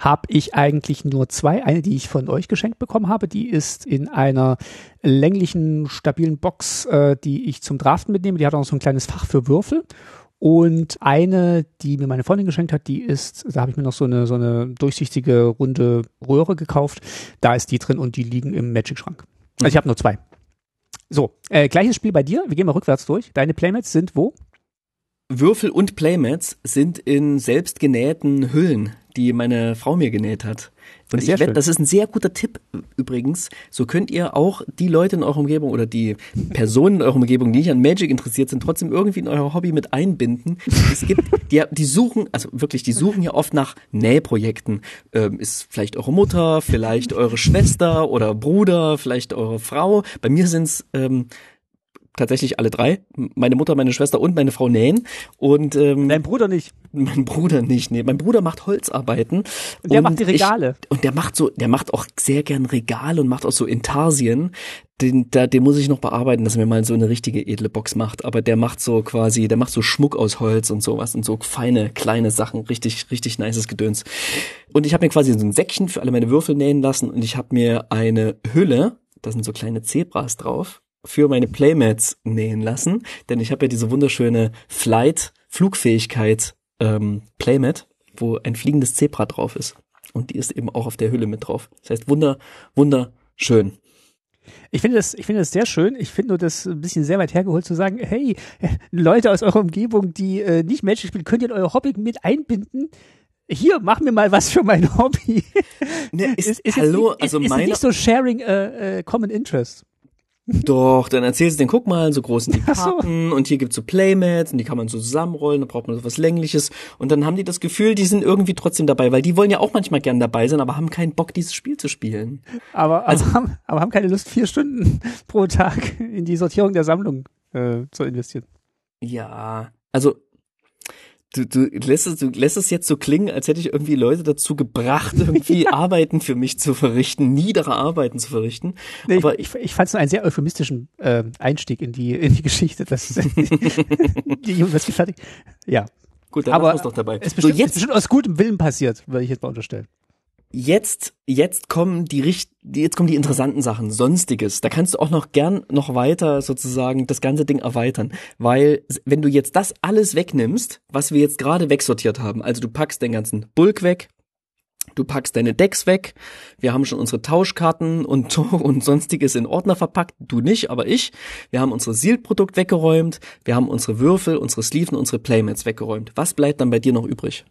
habe ich eigentlich nur zwei. Eine, die ich von euch geschenkt bekommen habe, die ist in einer länglichen, stabilen Box, äh, die ich zum Draften mitnehme. Die hat auch so ein kleines Fach für Würfel. Und eine, die mir meine Freundin geschenkt hat, die ist, da habe ich mir noch so eine, so eine durchsichtige, runde Röhre gekauft. Da ist die drin und die liegen im Magic-Schrank. Also ich habe nur zwei. So, äh, gleiches Spiel bei dir. Wir gehen mal rückwärts durch. Deine Playmats sind wo? Würfel und Playmats sind in selbstgenähten Hüllen die meine Frau mir genäht hat. Und ich wette, das ist ein sehr guter Tipp übrigens. So könnt ihr auch die Leute in eurer Umgebung oder die Personen in eurer Umgebung, die nicht an Magic interessiert sind, trotzdem irgendwie in euer Hobby mit einbinden. Es gibt, die, die suchen, also wirklich, die suchen ja oft nach Nähprojekten. Ähm, ist vielleicht eure Mutter, vielleicht eure Schwester oder Bruder, vielleicht eure Frau. Bei mir sind's ähm, tatsächlich alle drei. Meine Mutter, meine Schwester und meine Frau nähen. Und ähm, dein Bruder nicht. Mein Bruder nicht. Nee, mein Bruder macht Holzarbeiten. Und der und macht die Regale. Ich, und der macht so, der macht auch sehr gern Regale und macht auch so Intarsien. Den, da, den muss ich noch bearbeiten, dass er mir mal so eine richtige edle Box macht. Aber der macht so quasi, der macht so Schmuck aus Holz und sowas und so feine, kleine Sachen. Richtig, richtig nices Gedöns. Und ich habe mir quasi so ein Säckchen für alle meine Würfel nähen lassen und ich habe mir eine Hülle, da sind so kleine Zebras drauf für meine Playmats nähen lassen, denn ich habe ja diese wunderschöne Flight Flugfähigkeit ähm, Playmat, wo ein fliegendes Zebra drauf ist und die ist eben auch auf der Hülle mit drauf. Das heißt wunder wunderschön. Ich finde das, ich finde das sehr schön. Ich finde nur das ein bisschen sehr weit hergeholt zu sagen, hey, Leute aus eurer Umgebung, die äh, nicht Magic spielen, könnt ihr in euer Hobby mit einbinden hier, mach mir mal was für mein Hobby. Ne, ist, ist, ist hallo, nicht, also ist, meine, ist nicht so sharing uh, uh, common interest. Doch, dann erzählst du denen, guck mal, so groß sind die Karten so. und hier gibt's so Playmats und die kann man so zusammenrollen, da braucht man so was längliches und dann haben die das Gefühl, die sind irgendwie trotzdem dabei, weil die wollen ja auch manchmal gern dabei sein, aber haben keinen Bock, dieses Spiel zu spielen. Aber, also, aber, haben, aber haben keine Lust, vier Stunden pro Tag in die Sortierung der Sammlung äh, zu investieren. Ja, also Du, du, lässt es, du lässt es jetzt so klingen, als hätte ich irgendwie Leute dazu gebracht, irgendwie Arbeiten für mich zu verrichten, niedere Arbeiten zu verrichten. Nee, Aber ich, ich, ich fand es einen sehr euphemistischen äh, Einstieg in die, in die Geschichte. Dass, die, was fertig. Ja. Gut, dann Aber es doch dabei. Es ist bestimmt, so jetzt, bestimmt aus gutem Willen passiert, würde ich jetzt mal unterstellen jetzt, jetzt kommen die richt, jetzt kommen die interessanten Sachen, sonstiges. Da kannst du auch noch gern noch weiter sozusagen das ganze Ding erweitern, weil wenn du jetzt das alles wegnimmst, was wir jetzt gerade wegsortiert haben, also du packst den ganzen Bulk weg, du packst deine Decks weg, wir haben schon unsere Tauschkarten und und sonstiges in Ordner verpackt, du nicht, aber ich. Wir haben unsere Sealed-Produkt weggeräumt, wir haben unsere Würfel, unsere Sleeven, unsere Playmats weggeräumt. Was bleibt dann bei dir noch übrig?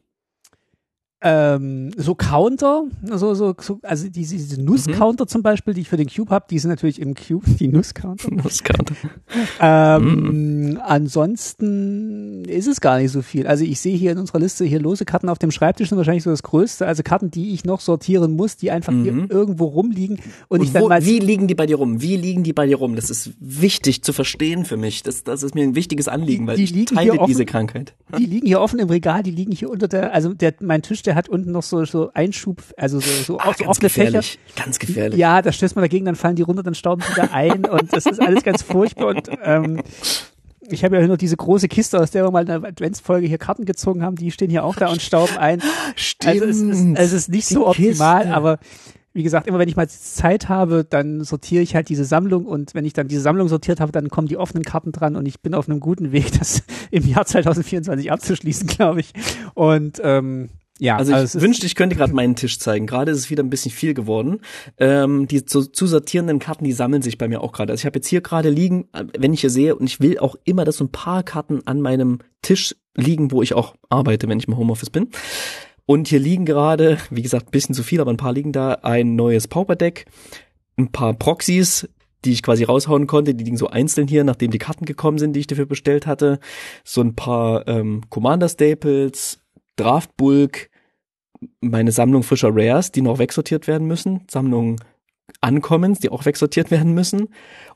Ähm, so Counter, so, so, so also diese, diese Nuss-Counter mhm. zum Beispiel, die ich für den Cube habe, die sind natürlich im Cube, die Nuss-Counter. Nuss-Counter. ähm, mhm. Ansonsten ist es gar nicht so viel. Also ich sehe hier in unserer Liste hier lose Karten auf dem Schreibtisch sind wahrscheinlich so das Größte. Also Karten, die ich noch sortieren muss, die einfach mhm. hier irgendwo rumliegen. Und, und ich dann wo, mal wie liegen die bei dir rum? Wie liegen die bei dir rum? Das ist wichtig zu verstehen für mich. Das, das ist mir ein wichtiges Anliegen, die, die weil ich teile diese Krankheit. Die liegen hier offen im Regal, die liegen hier unter der, also der, mein Tisch, der hat unten noch so, so Einschub, also so, so, Ach, so offene Fächer. Ganz gefährlich. Ja, da stößt man dagegen, dann fallen die runter, dann stauben sie wieder ein und das ist alles ganz furchtbar und ähm, ich habe ja noch diese große Kiste, aus der wir mal in der Adventsfolge hier Karten gezogen haben, die stehen hier auch da und stauben ein. Stimmt. Also es ist, es ist nicht so optimal, Kiste. aber wie gesagt, immer wenn ich mal Zeit habe, dann sortiere ich halt diese Sammlung und wenn ich dann diese Sammlung sortiert habe, dann kommen die offenen Karten dran und ich bin auf einem guten Weg, das im Jahr 2024 abzuschließen, glaube ich. Und ähm, ja, also, also ich wünschte, ich könnte gerade meinen Tisch zeigen. Gerade ist es wieder ein bisschen viel geworden. Ähm, die zu, zu sortierenden Karten, die sammeln sich bei mir auch gerade. Also ich habe jetzt hier gerade liegen, äh, wenn ich hier sehe, und ich will auch immer, dass so ein paar Karten an meinem Tisch liegen, wo ich auch arbeite, wenn ich im Homeoffice bin. Und hier liegen gerade, wie gesagt, ein bisschen zu viel, aber ein paar liegen da, ein neues Pauper Deck, ein paar Proxys, die ich quasi raushauen konnte, die liegen so einzeln hier, nachdem die Karten gekommen sind, die ich dafür bestellt hatte. So ein paar ähm, Commander Staples, Draftbulk, meine Sammlung frischer Rares, die noch wegsortiert werden müssen, Sammlung Ankommens, die auch wegsortiert werden müssen.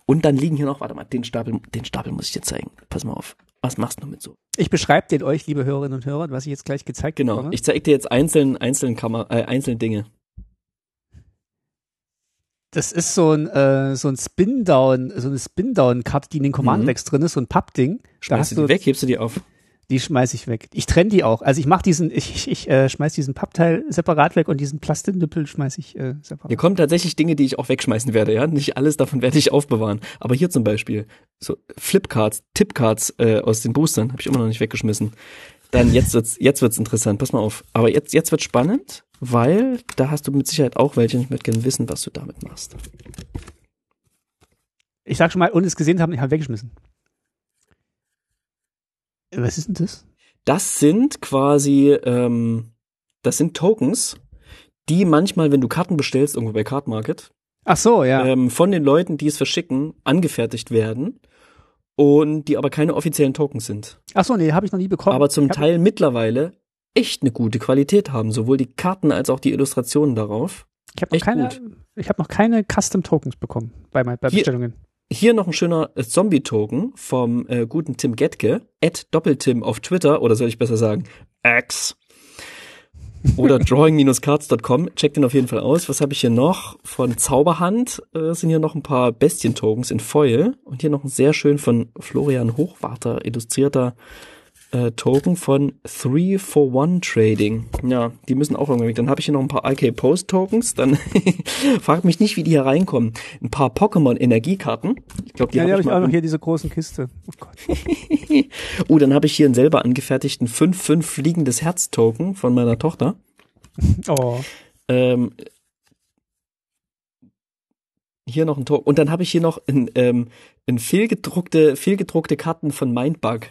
Und dann liegen hier noch, warte mal, den Stapel, den Stapel muss ich dir zeigen. Pass mal auf. Was machst du mit so? Ich beschreibe den euch, liebe Hörerinnen und Hörer, was ich jetzt gleich gezeigt genau. bekomme. Ich zeige dir jetzt einzeln, einzeln äh, einzelne Dinge. Das ist so ein, äh, so ein Spin-Down, so eine Spin-Down-Karte, die in den Command-Decks mhm. drin ist, so ein Pappding. Schmeißt du die weg, hebst du die auf? Die schmeiß ich weg. Ich trenne die auch. Also ich mache diesen, ich, ich, ich äh, schmeiß diesen Pappteil separat weg und diesen Plastiknüppel schmeiß ich äh, separat. Hier kommen tatsächlich Dinge, die ich auch wegschmeißen werde, ja. Nicht alles davon werde ich aufbewahren. Aber hier zum Beispiel so Flipcards, Tipcards äh, aus den Boostern habe ich immer noch nicht weggeschmissen. Dann jetzt wird's, jetzt wird's interessant. Pass mal auf. Aber jetzt, jetzt wird's spannend, weil da hast du mit Sicherheit auch welche. Und ich möchte gerne wissen, was du damit machst. Ich sag schon mal, ohne es gesehen zu haben, ich habe weggeschmissen. Was ist denn das? Das sind quasi, ähm, das sind Tokens, die manchmal, wenn du Karten bestellst, irgendwo bei Card Market, Ach so, ja. ähm, von den Leuten, die es verschicken, angefertigt werden und die aber keine offiziellen Tokens sind. Ach so, nee, habe ich noch nie bekommen. Aber zum hab- Teil mittlerweile echt eine gute Qualität haben, sowohl die Karten als auch die Illustrationen darauf. Ich habe noch keine, ich habe noch keine Custom Tokens bekommen bei, mein- bei Hier- Bestellungen. Hier noch ein schöner äh, Zombie-Token vom äh, guten Tim Getke, at Doppeltim auf Twitter, oder soll ich besser sagen, X. Oder drawing-cards.com, checkt den auf jeden Fall aus. Was habe ich hier noch? Von Zauberhand äh, sind hier noch ein paar Bestien-Tokens in Foil. Und hier noch ein sehr schön von Florian Hochwarter illustrierter äh, Token von 3 for 1 Trading. Ja, die müssen auch irgendwie. Dann habe ich hier noch ein paar IK Post Tokens. Dann fragt mich nicht, wie die hier reinkommen. Ein paar Pokémon Energiekarten. Ich glaube, die Ja, die habe habe ich ich auch noch hier, diese großen Kiste. Oh Gott. Oh, dann habe ich hier einen selber angefertigten 5-5 fliegendes Herz Token von meiner Tochter. Oh. Ähm, hier noch ein Token. Und dann habe ich hier noch ein, ähm, ein fehlgedruckte, fehlgedruckte Karten von Mindbug,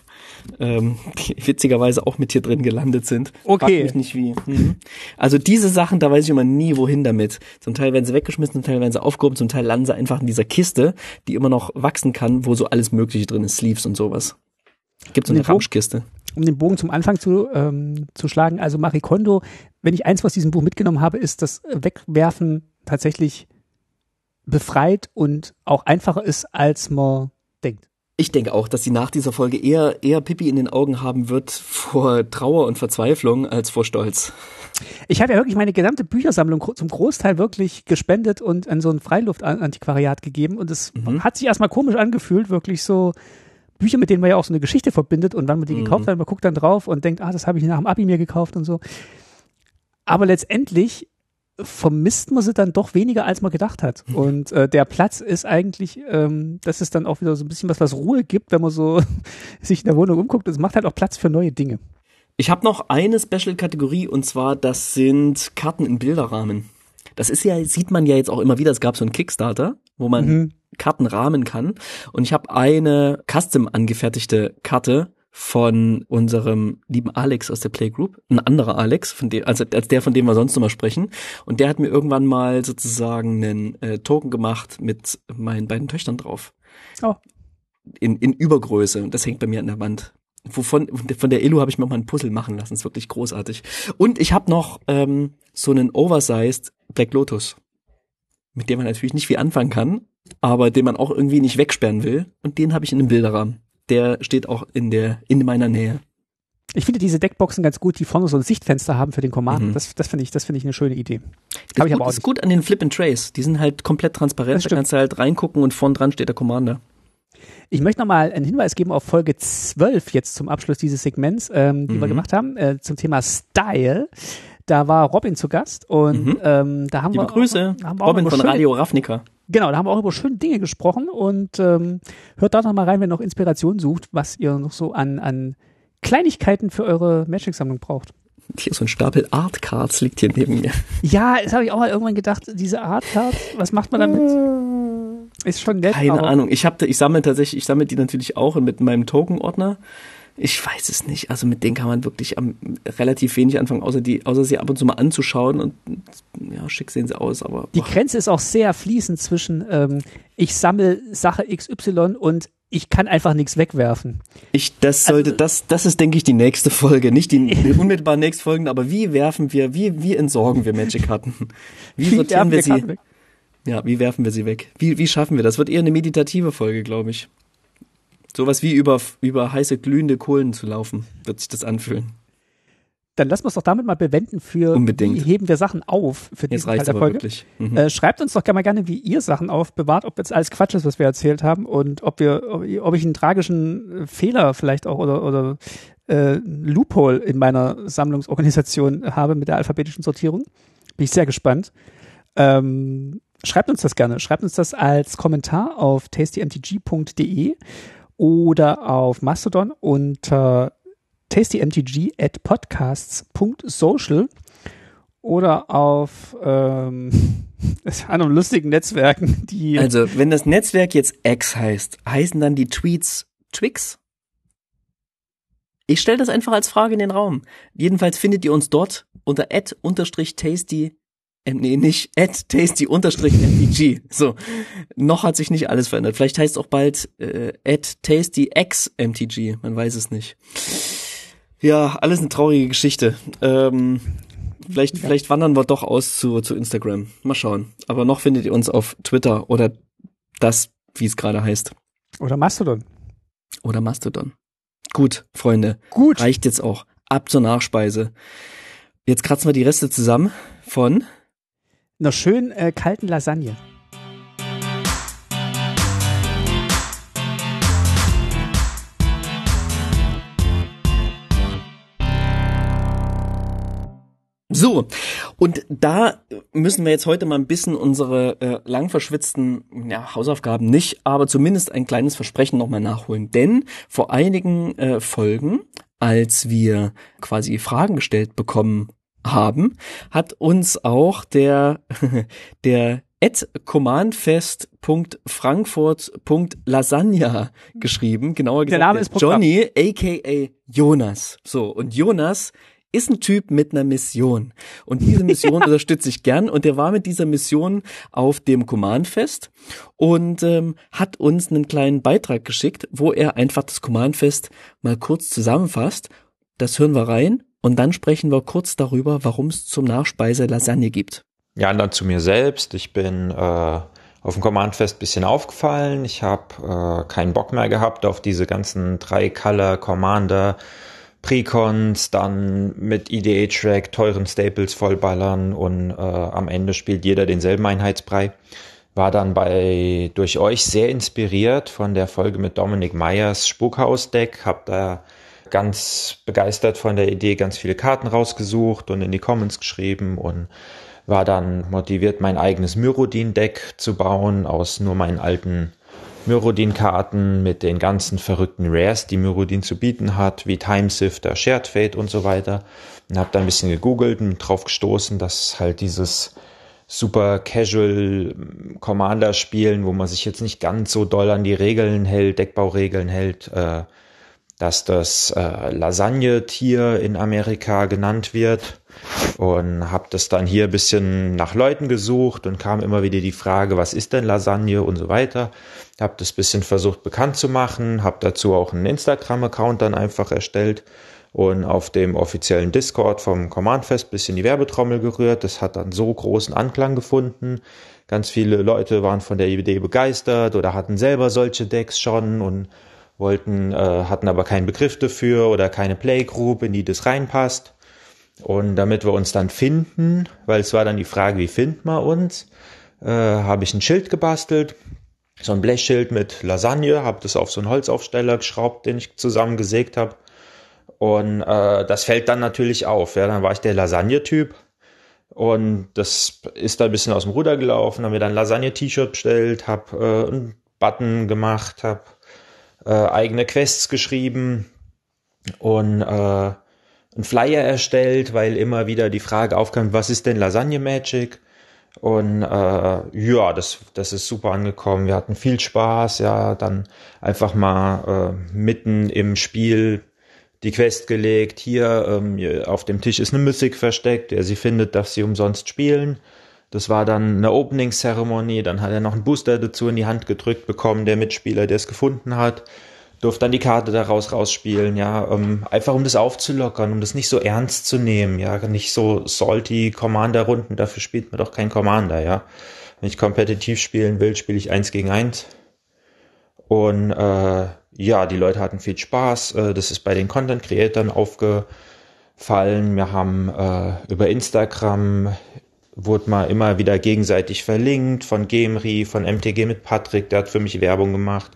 ähm, die witzigerweise auch mit hier drin gelandet sind. Okay. Frag mich nicht wie. Mhm. Also diese Sachen, da weiß ich immer nie, wohin damit. Zum Teil werden sie weggeschmissen, zum Teil werden sie aufgehoben, zum Teil landen sie einfach in dieser Kiste, die immer noch wachsen kann, wo so alles Mögliche drin ist, Sleeves und sowas. Gibt so eine Ramschkiste. um den Bogen zum Anfang zu, ähm, zu schlagen, also Marie Kondo, wenn ich eins aus diesem Buch mitgenommen habe, ist, dass Wegwerfen tatsächlich befreit und auch einfacher ist, als man denkt. Ich denke auch, dass sie nach dieser Folge eher, eher Pippi in den Augen haben wird vor Trauer und Verzweiflung als vor Stolz. Ich habe ja wirklich meine gesamte Büchersammlung zum Großteil wirklich gespendet und an so ein Freiluftantiquariat gegeben und es Mhm. hat sich erstmal komisch angefühlt, wirklich so Bücher, mit denen man ja auch so eine Geschichte verbindet und wann man die Mhm. gekauft hat, man guckt dann drauf und denkt, ah, das habe ich nach dem Abi mir gekauft und so. Aber letztendlich vermisst man sie dann doch weniger, als man gedacht hat. Mhm. Und äh, der Platz ist eigentlich, ähm, dass es dann auch wieder so ein bisschen was, was Ruhe gibt, wenn man so sich in der Wohnung umguckt. Es macht halt auch Platz für neue Dinge. Ich habe noch eine Special-Kategorie und zwar, das sind Karten in Bilderrahmen. Das ist ja, sieht man ja jetzt auch immer wieder. Es gab so einen Kickstarter, wo man Mhm. Karten rahmen kann. Und ich habe eine custom angefertigte Karte von unserem lieben Alex aus der Playgroup, ein anderer Alex, von dem, also als der, von dem wir sonst immer sprechen. Und der hat mir irgendwann mal sozusagen einen äh, Token gemacht mit meinen beiden Töchtern drauf. Oh. In, in Übergröße. Und das hängt bei mir an der Wand. Wovon, von der Elu habe ich mir mal ein Puzzle machen lassen. ist wirklich großartig. Und ich habe noch ähm, so einen Oversized Black Lotus, mit dem man natürlich nicht viel anfangen kann, aber den man auch irgendwie nicht wegsperren will. Und den habe ich in einem Bilderrahmen. Der steht auch in der in meiner Nähe. Ich finde diese Deckboxen ganz gut, die vorne so ein Sichtfenster haben für den Command. Mhm. Das, das finde ich, das finde ich eine schöne Idee. Habe ich gut, aber auch ist nicht. gut an den Flip and Trace. Die sind halt komplett transparent. Da kannst du halt reingucken und vorn dran steht der Commander. Ich möchte nochmal einen Hinweis geben auf Folge 12 jetzt zum Abschluss dieses Segments, ähm, die wir Mhm. gemacht haben, äh, zum Thema Style. Da war Robin zu Gast und Mhm. ähm, da haben Liebe wir Grüße, haben wir auch Robin von Radio Ravnica. Genau, da haben wir auch über schöne Dinge gesprochen und ähm, hört da noch mal rein, wenn ihr noch Inspiration sucht, was ihr noch so an, an Kleinigkeiten für eure Magic-Sammlung braucht. Hier so ein Stapel Art Cards liegt hier neben mir. Ja, das habe ich auch mal irgendwann gedacht, diese Art Card, was macht man damit? Ist schon nett, Keine Ahnung. Ich habe, ich sammle tatsächlich, ich sammle die natürlich auch mit meinem Token-Ordner. Ich weiß es nicht. Also mit denen kann man wirklich am, relativ wenig anfangen, außer die, außer sie ab und zu mal anzuschauen und ja, schick sehen sie aus, aber Die boah, Grenze ist auch sehr fließend zwischen ähm, ich sammle Sache XY und ich kann einfach nichts wegwerfen. ich, das sollte, Also- das, das ist, denke ich, die nächste Folge, nicht die, die unmittelbar nächste Folge, aber wie werfen wir, wie, wie entsorgen wir Magic-Karten? Wie sortieren wir werfen sie? Weg? Ja, wie werfen wir sie weg? Wie, wie schaffen wir das? Wird eher eine meditative Folge, glaube ich. Sowas wie über, über heiße, glühende Kohlen zu laufen, wird sich das anfühlen. Dann lassen wir es doch damit mal bewenden für Unbedingt. wie heben wir Sachen auf für Jetzt diesen Teil reicht's der Folge. Mhm. Äh, schreibt uns doch gerne mal gerne, wie ihr Sachen aufbewahrt, ob jetzt alles Quatsch ist, was wir erzählt haben und ob wir, ob, ob ich einen tragischen äh, Fehler vielleicht auch oder, oder äh, Loophole in meiner Sammlungsorganisation habe mit der alphabetischen Sortierung. Bin ich sehr gespannt. Ähm, schreibt uns das gerne. Schreibt uns das als Kommentar auf tastymtg.de oder auf Mastodon unter tastymtg at podcasts.social oder auf ähm, anderen lustigen Netzwerken, die Also, wenn das Netzwerk jetzt X heißt, heißen dann die Tweets Twix? Ich stelle das einfach als Frage in den Raum. Jedenfalls findet ihr uns dort unter @tasty ähm, nee, nicht at tasty mpg. So, noch hat sich nicht alles verändert. Vielleicht heißt es auch bald äh, at tastyxmtg. Man weiß es nicht. Ja, alles eine traurige Geschichte. Ähm, vielleicht, vielleicht wandern wir doch aus zu, zu Instagram. Mal schauen. Aber noch findet ihr uns auf Twitter oder das, wie es gerade heißt. oder Mastodon. Oder Mastodon. Gut, Freunde. Gut. Reicht jetzt auch. Ab zur Nachspeise. Jetzt kratzen wir die Reste zusammen von Einer schönen äh, kalten Lasagne. So, und da müssen wir jetzt heute mal ein bisschen unsere äh, lang verschwitzten ja, Hausaufgaben nicht, aber zumindest ein kleines Versprechen nochmal nachholen. Denn vor einigen äh, Folgen, als wir quasi Fragen gestellt bekommen haben, hat uns auch der, der at commandfest.frankfurt.lasagna geschrieben, genauer Der gesagt Name ist Programm. Johnny, aka Jonas. So, und Jonas ist ein Typ mit einer Mission. Und diese Mission unterstütze ich gern. Und der war mit dieser Mission auf dem Command-Fest und ähm, hat uns einen kleinen Beitrag geschickt, wo er einfach das Command-Fest mal kurz zusammenfasst. Das hören wir rein und dann sprechen wir kurz darüber, warum es zum Nachspeise Lasagne gibt. Ja, und dann zu mir selbst. Ich bin äh, auf dem Command-Fest bisschen aufgefallen. Ich habe äh, keinen Bock mehr gehabt auf diese ganzen drei Color Commander Precons, dann mit EDA-Track, teuren Staples vollballern und äh, am Ende spielt jeder denselben Einheitsbrei. War dann bei durch euch sehr inspiriert von der Folge mit Dominik Meyers Spukhaus-Deck. Hab da ganz begeistert von der Idee ganz viele Karten rausgesucht und in die Comments geschrieben und war dann motiviert, mein eigenes Myrodin-Deck zu bauen aus nur meinen alten Myrodin-Karten mit den ganzen verrückten Rares, die Myrodin zu bieten hat, wie Timesifter, Shared Fate und so weiter. Und habe da ein bisschen gegoogelt und drauf gestoßen, dass halt dieses super casual Commander spielen, wo man sich jetzt nicht ganz so doll an die Regeln hält, Deckbauregeln hält, äh, dass das äh, Lasagne-Tier in Amerika genannt wird und habe das dann hier ein bisschen nach Leuten gesucht und kam immer wieder die Frage, was ist denn Lasagne und so weiter. Habe das bisschen versucht bekannt zu machen, habe dazu auch einen Instagram-Account dann einfach erstellt und auf dem offiziellen Discord vom Command-Fest bisschen die Werbetrommel gerührt. Das hat dann so großen Anklang gefunden. Ganz viele Leute waren von der Idee begeistert oder hatten selber solche Decks schon und wollten, äh, hatten aber keinen Begriff dafür oder keine Playgroup, in die das reinpasst. Und damit wir uns dann finden, weil es war dann die Frage, wie findet man uns, äh, habe ich ein Schild gebastelt, so ein Blechschild mit Lasagne, habe das auf so einen Holzaufsteller geschraubt, den ich zusammengesägt habe. Und äh, das fällt dann natürlich auf. Ja, dann war ich der Lasagne-Typ. Und das ist da ein bisschen aus dem Ruder gelaufen, haben mir dann Lasagne-T-Shirt bestellt, habe äh, einen Button gemacht, habe äh, eigene Quests geschrieben und äh, einen Flyer erstellt, weil immer wieder die Frage aufkam, was ist denn Lasagne Magic? Und äh, ja, das, das ist super angekommen. Wir hatten viel Spaß, ja, dann einfach mal äh, mitten im Spiel die Quest gelegt. Hier ähm, auf dem Tisch ist eine Mystic versteckt, der sie findet, darf sie umsonst spielen. Das war dann eine Opening Ceremony, dann hat er noch einen Booster dazu in die Hand gedrückt bekommen, der Mitspieler, der es gefunden hat durfte dann die Karte daraus rausspielen, ja, ähm, einfach um das aufzulockern, um das nicht so ernst zu nehmen, ja, nicht so salty Commander-Runden, dafür spielt man doch kein Commander, ja. Wenn ich kompetitiv spielen will, spiele ich eins gegen eins. Und äh, ja, die Leute hatten viel Spaß. Äh, das ist bei den Content Creatern aufgefallen. Wir haben äh, über Instagram wurde mal immer wieder gegenseitig verlinkt von Gemri, von MTG mit Patrick, der hat für mich Werbung gemacht.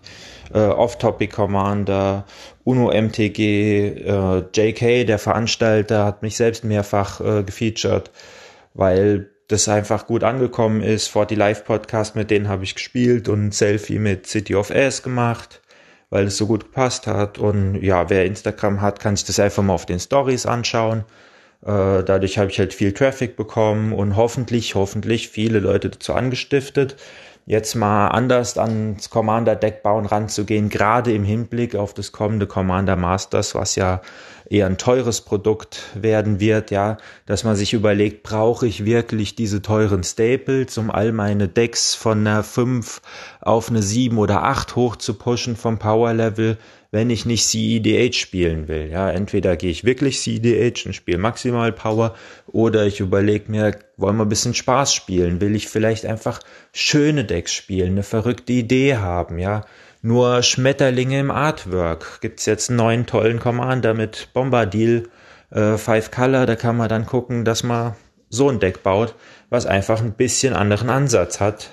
Äh, Off-Topic Commander, Uno MTG, äh, JK, der Veranstalter, hat mich selbst mehrfach äh, gefeatured, weil das einfach gut angekommen ist. 40 Live Podcast, mit denen habe ich gespielt und ein Selfie mit City of Ass gemacht, weil es so gut gepasst hat. Und ja, wer Instagram hat, kann sich das einfach mal auf den Stories anschauen. Äh, dadurch habe ich halt viel Traffic bekommen und hoffentlich, hoffentlich viele Leute dazu angestiftet, jetzt mal anders ans Commander-Deck bauen ranzugehen, gerade im Hinblick auf das kommende Commander Masters, was ja eher ein teures Produkt werden wird, ja, dass man sich überlegt, brauche ich wirklich diese teuren Staples, um all meine Decks von einer 5 auf eine 7 oder 8 hoch zu pushen vom Power Level, wenn ich nicht CEDH spielen will. Ja, entweder gehe ich wirklich CEDH und spiele maximal Power oder ich überlege mir, wollen wir ein bisschen Spaß spielen? Will ich vielleicht einfach schöne Decks spielen, eine verrückte Idee haben, ja? Nur Schmetterlinge im Artwork. Gibt's jetzt einen neuen tollen Commander mit Bombardil, äh, Five Color, da kann man dann gucken, dass man so ein Deck baut, was einfach ein bisschen anderen Ansatz hat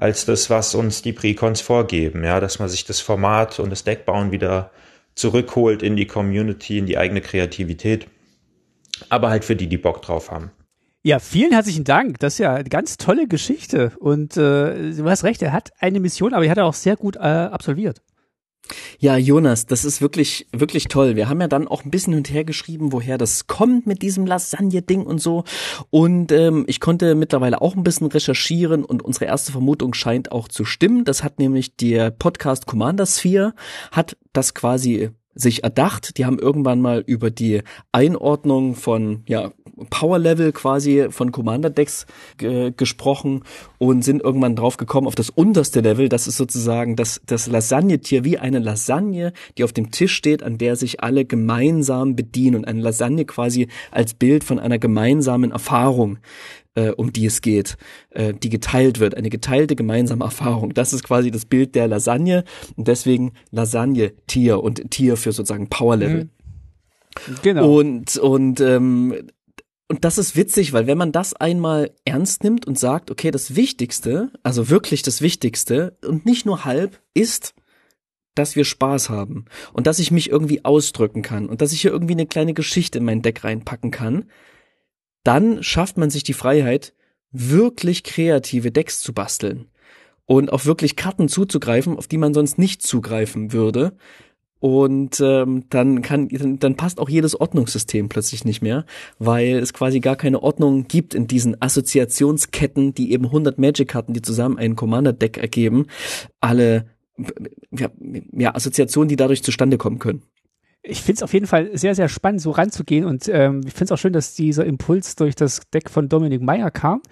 als das, was uns die Precons vorgeben, ja, dass man sich das Format und das Deckbauen wieder zurückholt in die Community, in die eigene Kreativität. Aber halt für die, die Bock drauf haben. Ja, vielen herzlichen Dank. Das ist ja eine ganz tolle Geschichte. Und äh, du hast recht, er hat eine Mission, aber er hat er auch sehr gut äh, absolviert. Ja, Jonas, das ist wirklich, wirklich toll. Wir haben ja dann auch ein bisschen hinterher geschrieben, woher das kommt mit diesem Lasagne-Ding und so. Und ähm, ich konnte mittlerweile auch ein bisschen recherchieren und unsere erste Vermutung scheint auch zu stimmen. Das hat nämlich der Podcast Commander Sphere, hat das quasi sich erdacht. Die haben irgendwann mal über die Einordnung von ja, Power Level quasi von Commander Decks gesprochen und sind irgendwann drauf gekommen auf das unterste Level. Das ist sozusagen das, das Lasagne-Tier wie eine Lasagne, die auf dem Tisch steht, an der sich alle gemeinsam bedienen und eine Lasagne quasi als Bild von einer gemeinsamen Erfahrung äh, um die es geht, äh, die geteilt wird, eine geteilte gemeinsame Erfahrung. Das ist quasi das Bild der Lasagne und deswegen Lasagne Tier und Tier für sozusagen Power Level. Mhm. Genau. Und und ähm, und das ist witzig, weil wenn man das einmal ernst nimmt und sagt, okay, das Wichtigste, also wirklich das Wichtigste und nicht nur halb, ist, dass wir Spaß haben und dass ich mich irgendwie ausdrücken kann und dass ich hier irgendwie eine kleine Geschichte in mein Deck reinpacken kann, dann schafft man sich die Freiheit, wirklich kreative Decks zu basteln und auf wirklich Karten zuzugreifen, auf die man sonst nicht zugreifen würde. Und ähm, dann kann dann, dann passt auch jedes Ordnungssystem plötzlich nicht mehr, weil es quasi gar keine Ordnung gibt in diesen Assoziationsketten, die eben 100 Magic-Karten, die zusammen ein Commander-Deck ergeben, alle ja, ja, Assoziationen, die dadurch zustande kommen können ich finde es auf jeden Fall sehr, sehr spannend, so ranzugehen. Und ähm, ich finde es auch schön, dass dieser Impuls durch das Deck von Dominik Meyer kam.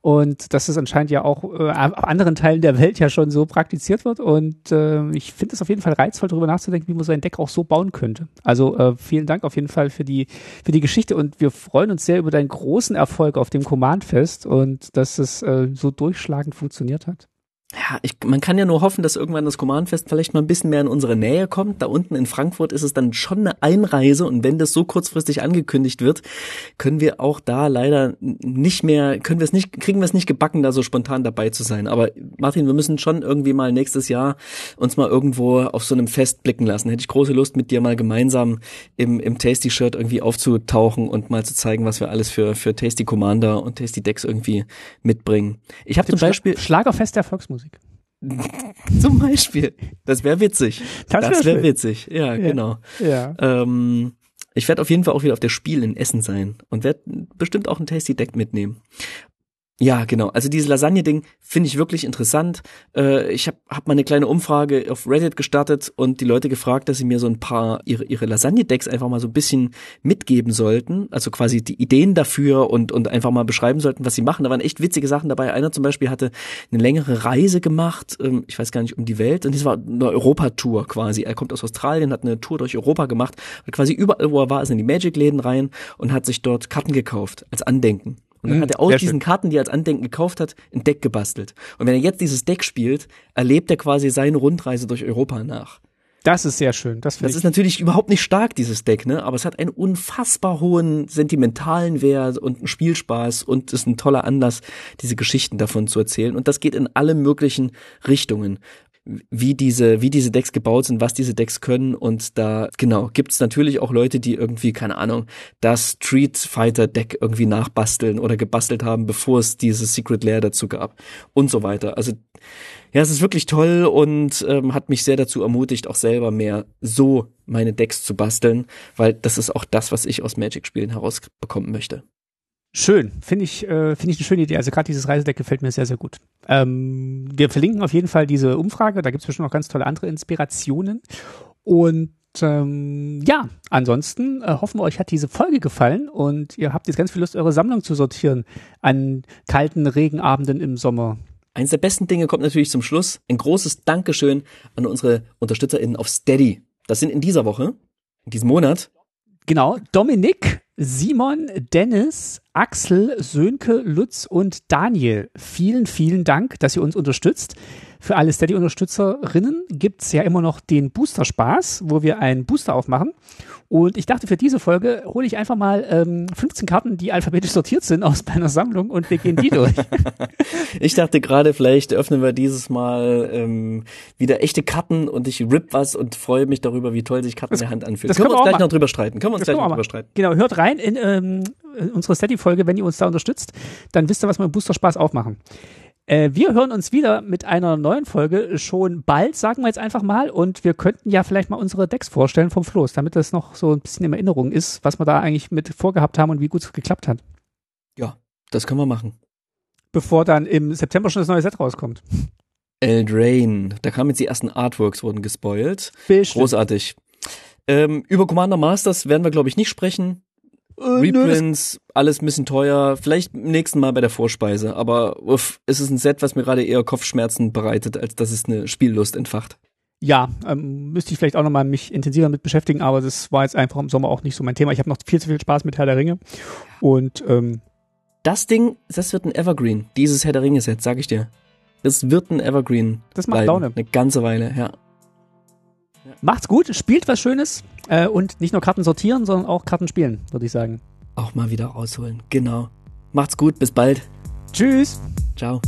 Und dass es anscheinend ja auch äh, auf anderen Teilen der Welt ja schon so praktiziert wird. Und äh, ich finde es auf jeden Fall reizvoll, darüber nachzudenken, wie man so ein Deck auch so bauen könnte. Also äh, vielen Dank auf jeden Fall für die, für die Geschichte. Und wir freuen uns sehr über deinen großen Erfolg auf dem Command-Fest und dass es äh, so durchschlagend funktioniert hat ja, ich, man kann ja nur hoffen, dass irgendwann das Command-Fest vielleicht mal ein bisschen mehr in unsere Nähe kommt. Da unten in Frankfurt ist es dann schon eine Einreise und wenn das so kurzfristig angekündigt wird, können wir auch da leider nicht mehr, können wir es nicht, kriegen wir es nicht gebacken, da so spontan dabei zu sein. Aber Martin, wir müssen schon irgendwie mal nächstes Jahr uns mal irgendwo auf so einem Fest blicken lassen. Hätte ich große Lust, mit dir mal gemeinsam im, im Tasty-Shirt irgendwie aufzutauchen und mal zu zeigen, was wir alles für, für Tasty Commander und Tasty Decks irgendwie mitbringen. Ich habe zum Beispiel Schlagerfest der Volksmusik. Zum Beispiel. Das wäre witzig. Das wäre wär witzig. Ja, ja, genau. Ja. Ähm, ich werde auf jeden Fall auch wieder auf der Spiel in Essen sein und werde bestimmt auch ein Tasty Deck mitnehmen. Ja, genau. Also dieses Lasagne-Ding finde ich wirklich interessant. Äh, ich habe hab mal eine kleine Umfrage auf Reddit gestartet und die Leute gefragt, dass sie mir so ein paar ihre, ihre Lasagne-Decks einfach mal so ein bisschen mitgeben sollten. Also quasi die Ideen dafür und, und einfach mal beschreiben sollten, was sie machen. Da waren echt witzige Sachen dabei. Einer zum Beispiel hatte eine längere Reise gemacht, ähm, ich weiß gar nicht, um die Welt. Und das war eine Europatour quasi. Er kommt aus Australien, hat eine Tour durch Europa gemacht, hat quasi überall, wo er war, ist in die Magic-Läden rein und hat sich dort Karten gekauft als Andenken Und dann Mhm, hat er aus diesen schön. Karten, die er als Andenken gekauft hat, ein Deck gebastelt. Und wenn er jetzt dieses Deck spielt, erlebt er quasi seine Rundreise durch Europa nach. Das ist sehr schön. Das Das ist natürlich überhaupt nicht stark, dieses Deck, ne? Aber es hat einen unfassbar hohen sentimentalen Wert und einen Spielspaß und ist ein toller Anlass, diese Geschichten davon zu erzählen. Und das geht in alle möglichen Richtungen. Wie diese, wie diese Decks gebaut sind, was diese Decks können. Und da, genau, gibt's natürlich auch Leute, die irgendwie, keine Ahnung, das Street Fighter Deck irgendwie nachbasteln oder gebastelt haben, bevor es dieses Secret Lair dazu gab. Und so weiter. Also, ja, es ist wirklich toll und ähm, hat mich sehr dazu ermutigt, auch selber mehr so meine Decks zu basteln, weil das ist auch das, was ich aus Magic-Spielen herausbekommen möchte. Schön, finde ich, äh, finde ich eine schöne Idee. Also gerade dieses Reisedeck gefällt mir sehr, sehr gut. Ähm, wir verlinken auf jeden Fall diese Umfrage. Da gibt es bestimmt noch ganz tolle andere Inspirationen. Und ähm, ja, ansonsten äh, hoffen wir, euch hat diese Folge gefallen und ihr habt jetzt ganz viel Lust, eure Sammlung zu sortieren an kalten Regenabenden im Sommer. Eines der besten Dinge kommt natürlich zum Schluss. Ein großes Dankeschön an unsere UnterstützerInnen auf Steady. Das sind in dieser Woche, in diesem Monat, Genau, Dominik, Simon, Dennis, Axel, Sönke, Lutz und Daniel. Vielen, vielen Dank, dass ihr uns unterstützt. Für alle Steady-Unterstützerinnen gibt's ja immer noch den Booster-Spaß, wo wir einen Booster aufmachen. Und ich dachte, für diese Folge hole ich einfach mal ähm, 15 Karten, die alphabetisch sortiert sind aus meiner Sammlung und wir gehen die durch. Ich dachte gerade, vielleicht öffnen wir dieses Mal ähm, wieder echte Karten und ich rip was und freue mich darüber, wie toll sich Karten in der Hand anfühlen. das Können können wir uns gleich noch drüber streiten. Können wir uns Das gleich noch drüber streiten. Genau, hört rein in ähm, unsere Steady-Folge, wenn ihr uns da unterstützt. Dann wisst ihr, was wir im Booster-Spaß aufmachen. Äh, wir hören uns wieder mit einer neuen Folge schon bald, sagen wir jetzt einfach mal. Und wir könnten ja vielleicht mal unsere Decks vorstellen vom Floß, damit das noch so ein bisschen in Erinnerung ist, was wir da eigentlich mit vorgehabt haben und wie gut es geklappt hat. Ja, das können wir machen. Bevor dann im September schon das neue Set rauskommt. Eldraine. Da kamen jetzt die ersten Artworks, wurden gespoilt. Bestimmt. Großartig. Ähm, über Commander Masters werden wir, glaube ich, nicht sprechen. Äh, Reprints, alles ein bisschen teuer. Vielleicht im nächsten Mal bei der Vorspeise. Aber uff, es ist ein Set, was mir gerade eher Kopfschmerzen bereitet, als dass es eine Spiellust entfacht. Ja, ähm, müsste ich vielleicht auch nochmal mich intensiver mit beschäftigen, aber das war jetzt einfach im Sommer auch nicht so mein Thema. Ich habe noch viel zu viel Spaß mit Herr der Ringe. Und ähm, Das Ding, das wird ein Evergreen. Dieses Herr der Ringe Set, sag ich dir. Das wird ein Evergreen. das macht bleiben. Laune. Eine ganze Weile, ja. Macht's gut, spielt was Schönes äh, und nicht nur Karten sortieren, sondern auch Karten spielen, würde ich sagen. Auch mal wieder rausholen. Genau. Macht's gut, bis bald. Tschüss! Ciao.